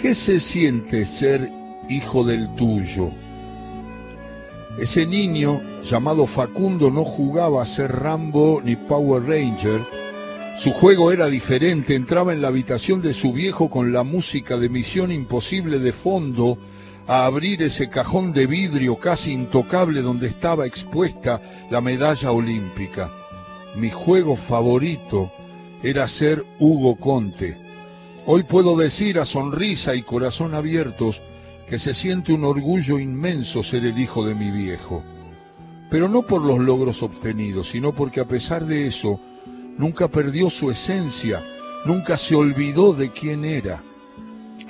¿Qué se siente ser hijo del tuyo? Ese niño llamado Facundo no jugaba a ser Rambo ni Power Ranger. Su juego era diferente, entraba en la habitación de su viejo con la música de Misión Imposible de fondo, a abrir ese cajón de vidrio casi intocable donde estaba expuesta la medalla olímpica. Mi juego favorito era ser Hugo Conte. Hoy puedo decir a sonrisa y corazón abiertos que se siente un orgullo inmenso ser el hijo de mi viejo. Pero no por los logros obtenidos, sino porque a pesar de eso, nunca perdió su esencia, nunca se olvidó de quién era.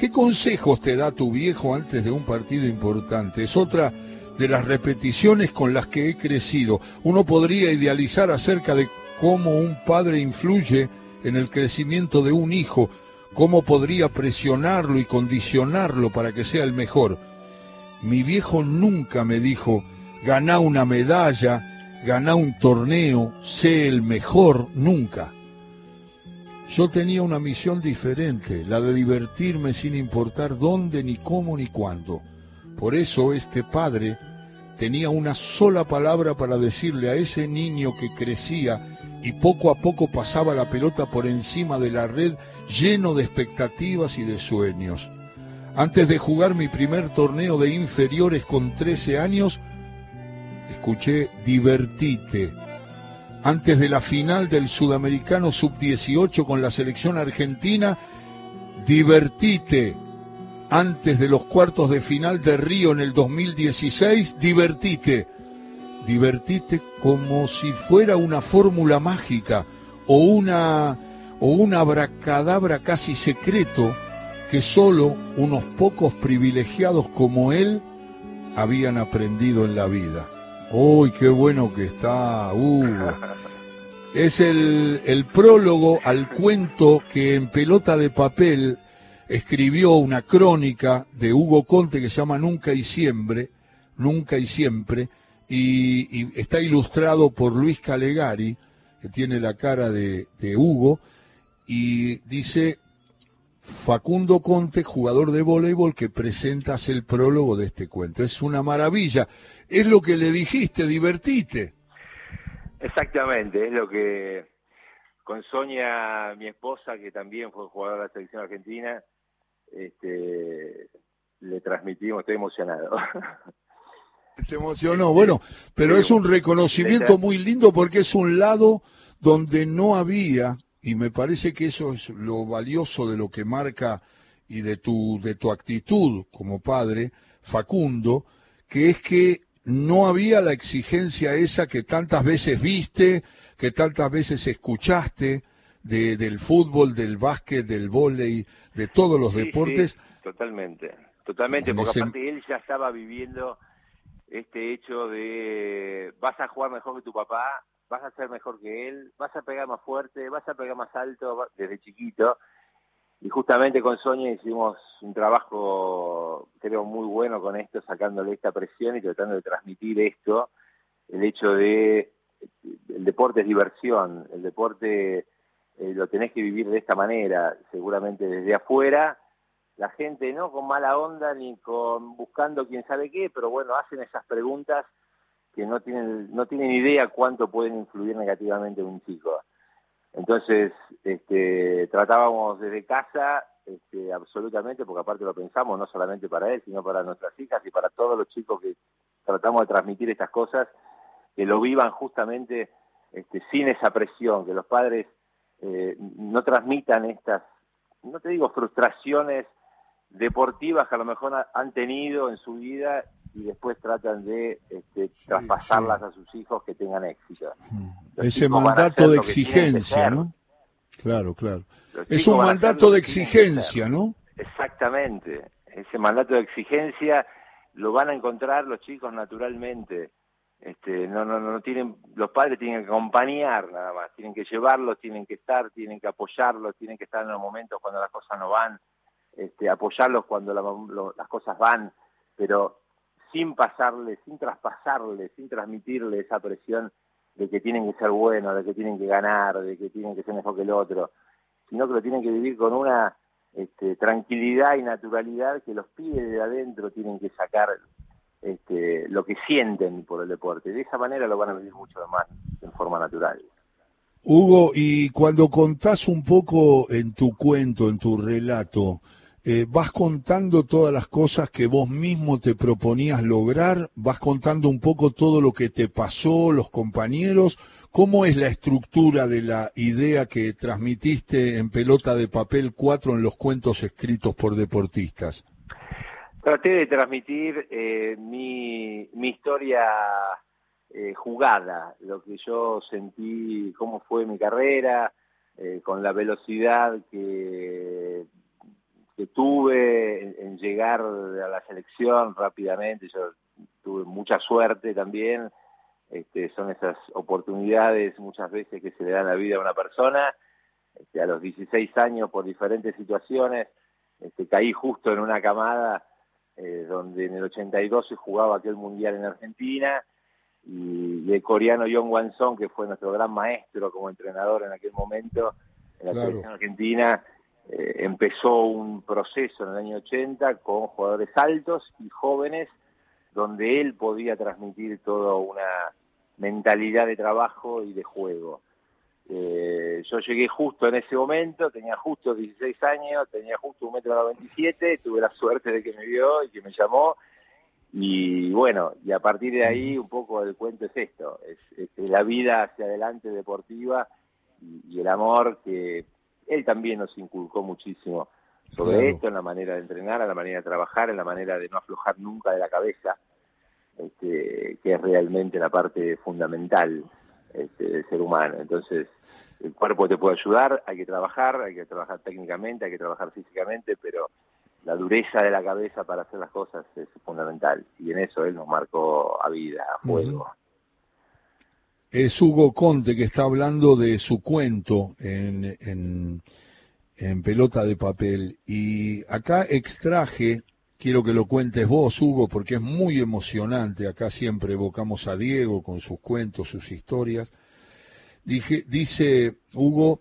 ¿Qué consejos te da tu viejo antes de un partido importante? Es otra de las repeticiones con las que he crecido. Uno podría idealizar acerca de cómo un padre influye en el crecimiento de un hijo, cómo podría presionarlo y condicionarlo para que sea el mejor. Mi viejo nunca me dijo, ganá una medalla, ganá un torneo, sé el mejor, nunca. Yo tenía una misión diferente, la de divertirme sin importar dónde, ni cómo, ni cuándo. Por eso este padre tenía una sola palabra para decirle a ese niño que crecía y poco a poco pasaba la pelota por encima de la red lleno de expectativas y de sueños. Antes de jugar mi primer torneo de inferiores con 13 años, escuché divertite. Antes de la final del Sudamericano Sub-18 con la selección argentina, divertite. Antes de los cuartos de final de Río en el 2016, divertite. Divertite como si fuera una fórmula mágica o una o un abracadabra casi secreto que solo unos pocos privilegiados como él habían aprendido en la vida. ¡Uy, qué bueno que está Hugo! Es el, prólogo al cuento que en pelota de papel escribió una crónica de Hugo Conte que se llama Nunca y Siempre, Nunca y Siempre, y, y está ilustrado por Luis Calegari, que tiene la cara de, de Hugo, y dice Facundo Conte, jugador de voleibol, que presentas el prólogo de este cuento. Es una maravilla. Es lo que le dijiste, divertite. Exactamente, es lo que con Sonia, mi esposa, que también fue jugadora de la selección argentina, este, le transmitimos, estoy emocionado. Te emocionó, bueno, pero es un reconocimiento muy lindo porque es un lado donde no había, y me parece que eso es lo valioso de lo que marca y de tu, de tu actitud como padre, Facundo, que es que no había la exigencia esa que tantas veces viste, que tantas veces escuchaste de, del fútbol, del básquet, del vóley, de todos los Sí, deportes. sí, totalmente, totalmente, porque ese- aparte él ya estaba viviendo este hecho de vas a jugar mejor que tu papá, vas a ser mejor que él, vas a pegar más fuerte, vas a pegar más alto desde chiquito. Y justamente con Sonia hicimos un trabajo, creo, muy bueno con esto, sacándole esta presión y tratando de transmitir esto, el hecho de el deporte es diversión, el deporte eh, lo tenés que vivir de esta manera, seguramente desde afuera, la gente no con mala onda ni con buscando quién sabe qué, pero bueno, hacen esas preguntas que no tienen no tienen idea cuánto pueden influir negativamente en un chico. Entonces, este, tratábamos desde casa, este, absolutamente, porque aparte lo pensamos no solamente para él, sino para nuestras hijas y para todos los chicos que tratamos de transmitir estas cosas, que lo vivan justamente este, sin esa presión, que los padres eh, no transmitan estas, no te digo frustraciones deportivas que a lo mejor ha- han tenido en su vida y después tratan de este, traspasarlas a sus hijos que tengan éxito. Los Ese mandato de exigencia. ¿no? Claro, claro. Los Es un mandato de exigencia, ¿no? Exactamente. Ese mandato de exigencia lo van a encontrar los chicos naturalmente. Este, no, no, no tienen, los padres tienen que acompañar nada más, tienen que llevarlos, tienen que estar, tienen que apoyarlos, tienen que estar en los momentos cuando las cosas no van, este, apoyarlos cuando la- lo- las cosas van, pero sin pasarle, sin traspasarle, sin transmitirle esa presión de que tienen que ser buenos, de que tienen que ganar, de que tienen que ser mejor que el otro, sino que lo tienen que vivir con una este, tranquilidad y naturalidad que los pibes de adentro tienen que sacar este, lo que sienten por el deporte. De esa manera lo van a vivir mucho más en forma natural. Hugo, y cuando contás un poco en tu cuento, en tu relato, eh, vas contando todas las cosas que vos mismo te proponías lograr, vas contando un poco todo lo que te pasó, los compañeros, ¿cómo es la estructura de la idea que transmitiste en pelota de papel 4 en los cuentos escritos por deportistas? Traté de transmitir eh, mi, mi historia eh, jugada, lo que yo sentí, cómo fue mi carrera, con la velocidad que, que tuve en, en llegar a la selección rápidamente. Yo tuve mucha suerte también. Este, son esas oportunidades muchas veces que se le dan la vida a una persona. Este, a los 16 años, por diferentes situaciones, este, caí justo en una camada eh, donde en el 82 se jugaba aquel mundial en Argentina y, y el coreano John Wanson, que fue nuestro gran maestro como entrenador en aquel momento en la Claro. selección argentina, eh, empezó un proceso en el año 80 con jugadores altos y jóvenes donde él podía transmitir toda una mentalidad de trabajo y de juego. Eh, yo llegué justo en ese momento, tenía justo 16 años, tenía justo un metro 97, tuve la suerte de que me vio y que me llamó. Y bueno, y a partir de ahí un poco el cuento es esto, es, es la vida hacia adelante deportiva y, y el amor que él también nos inculcó muchísimo sobre Claro. esto, en la manera de entrenar, en la manera de trabajar, en la manera de no aflojar nunca de la cabeza, este, que es realmente la parte fundamental este, del ser humano. Entonces, el cuerpo te puede ayudar, hay que trabajar, hay que trabajar técnicamente, hay que trabajar físicamente, pero la dureza de la cabeza para hacer las cosas es fundamental. Y en eso él nos marcó a vida, a fuego. Es Hugo Conte que está hablando de su cuento en, en, en pelota de papel. Y acá extraje, quiero que lo cuentes vos, Hugo, porque es muy emocionante. Acá siempre evocamos a Diego con sus cuentos, sus historias. Dije, dice Hugo,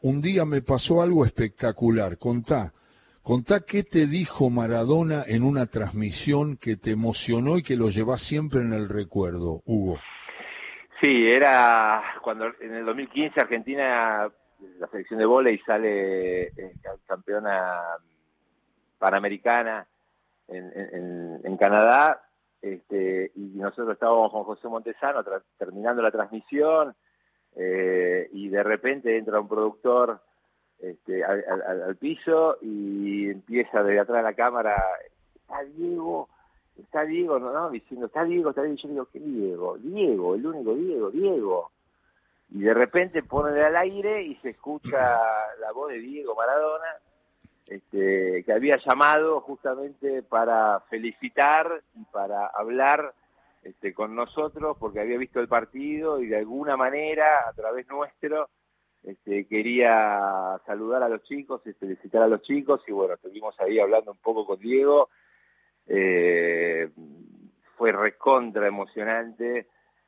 un día me pasó algo espectacular. Contá, contá qué te dijo Maradona en una transmisión que te emocionó y que lo llevas siempre en el recuerdo, Hugo. Sí, era cuando en el 2015 Argentina, la selección de vóley sale eh, campeona panamericana en, en- Canadá, este, y nosotros estábamos con José Montesano terminando la transmisión, eh, y de repente entra un productor este, al, al- al piso y empieza desde atrás de la cámara, está Diego, está Diego, no, no, diciendo, está Diego, está Diego, yo digo, ¿qué Diego? Diego, el único Diego, Diego. Y de repente ponen al aire y se escucha la voz de Diego Maradona, este, que había llamado justamente para felicitar y para hablar este, con nosotros porque había visto el partido y de alguna manera, a través nuestro, este, quería saludar a los chicos y felicitar a los chicos y bueno, estuvimos ahí hablando un poco con Diego. Eh, fue recontra emocionante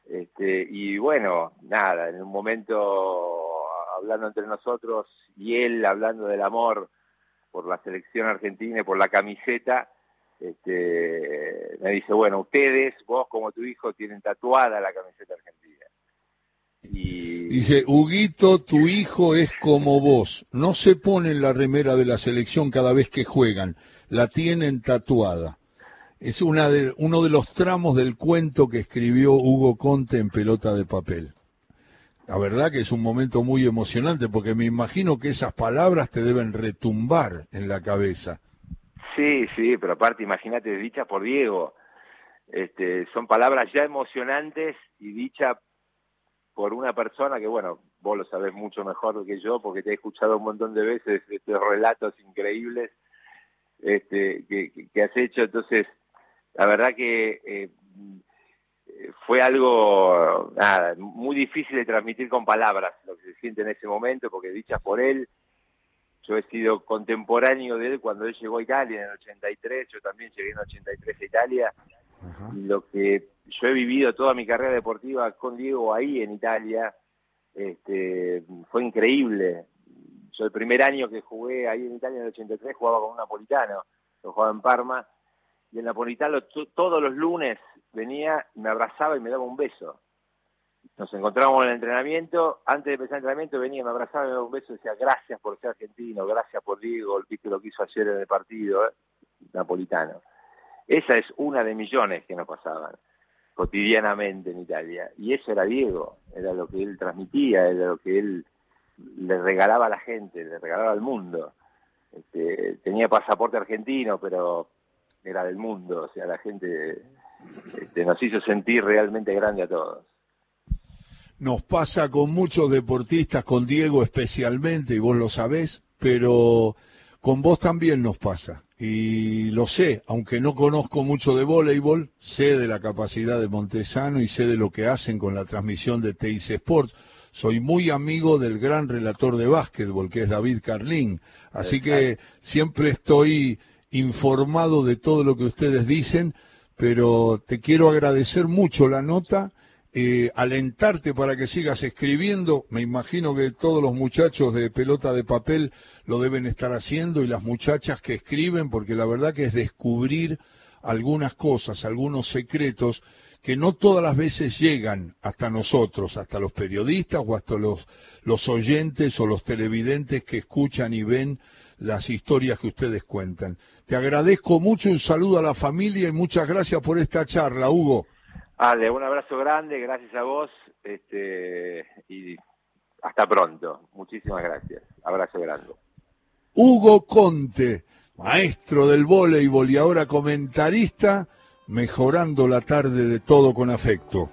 este, y bueno, nada, en un momento hablando entre nosotros y él hablando del amor por la selección argentina y por la camiseta, este, me dice, bueno, ustedes, vos como tu hijo, tienen tatuada la camiseta argentina. Y Dice, Huguito, tu hijo es como vos. No se pone en la remera de la selección cada vez que juegan. La tienen tatuada. Es una de, uno de los tramos del cuento que escribió Hugo Conte en Pelota de Papel. La verdad que es un momento muy emocionante porque me imagino que esas palabras te deben retumbar en la cabeza. Sí, sí, pero aparte, imagínate, dicha por Diego. este, son palabras ya emocionantes y dichas por una persona que, bueno, vos lo sabés mucho mejor que yo porque te he escuchado un montón de veces estos relatos increíbles este, que, que has hecho. Entonces, la verdad que eh, fue algo nada, muy difícil de transmitir con palabras lo que se siente en ese momento, porque dichas por él, yo he sido contemporáneo de él cuando él llegó a Italia en el 83, yo también llegué en el 83 a Italia, y lo que yo he vivido toda mi carrera deportiva con Diego ahí en Italia, este, fue increíble. Yo el primer año que jugué ahí en Italia en el 83 jugaba con un napolitano, lo jugaba en Parma, y el napolitano to- todos los lunes venía, me abrazaba y me daba un beso. Nos encontrábamos en el entrenamiento, antes de empezar el entrenamiento venía, me abrazaba y me daba un beso y decía gracias por ser argentino, gracias por Diego, viste lo que hizo ayer en el partido, eh, napolitano. Esa es una de millones que nos pasaban cotidianamente en Italia. Y eso era Diego, era lo que él transmitía, era lo que él le regalaba a la gente, le regalaba al mundo. Este, tenía pasaporte argentino, pero era del mundo, o sea, la gente este, nos hizo sentir realmente grande a todos. Nos pasa con muchos deportistas, con Diego especialmente, y vos lo sabés, pero con vos también nos pasa. Y lo sé, aunque no conozco mucho de voleibol, sé de la capacidad de Montesano y sé de lo que hacen con la transmisión de TIC Sports. Soy muy amigo del gran relator de básquetbol, que es David Carlín. Así que siempre estoy informado de todo lo que ustedes dicen, pero te quiero agradecer mucho la nota eh, alentarte para que sigas escribiendo. Me imagino que todos los muchachos de pelota de papel lo deben estar haciendo y las muchachas que escriben, porque la verdad que es descubrir algunas cosas, algunos secretos que no todas las veces llegan hasta nosotros, hasta los periodistas o hasta los, los oyentes o los televidentes que escuchan y ven las historias que ustedes cuentan. Te agradezco mucho, un saludo a la familia y muchas gracias por esta charla, Hugo. Ale, un abrazo grande, gracias a vos, este, y hasta pronto. Muchísimas gracias. Abrazo grande. Hugo Conte, maestro del voleibol y ahora comentarista, mejorando la tarde de todo con afecto.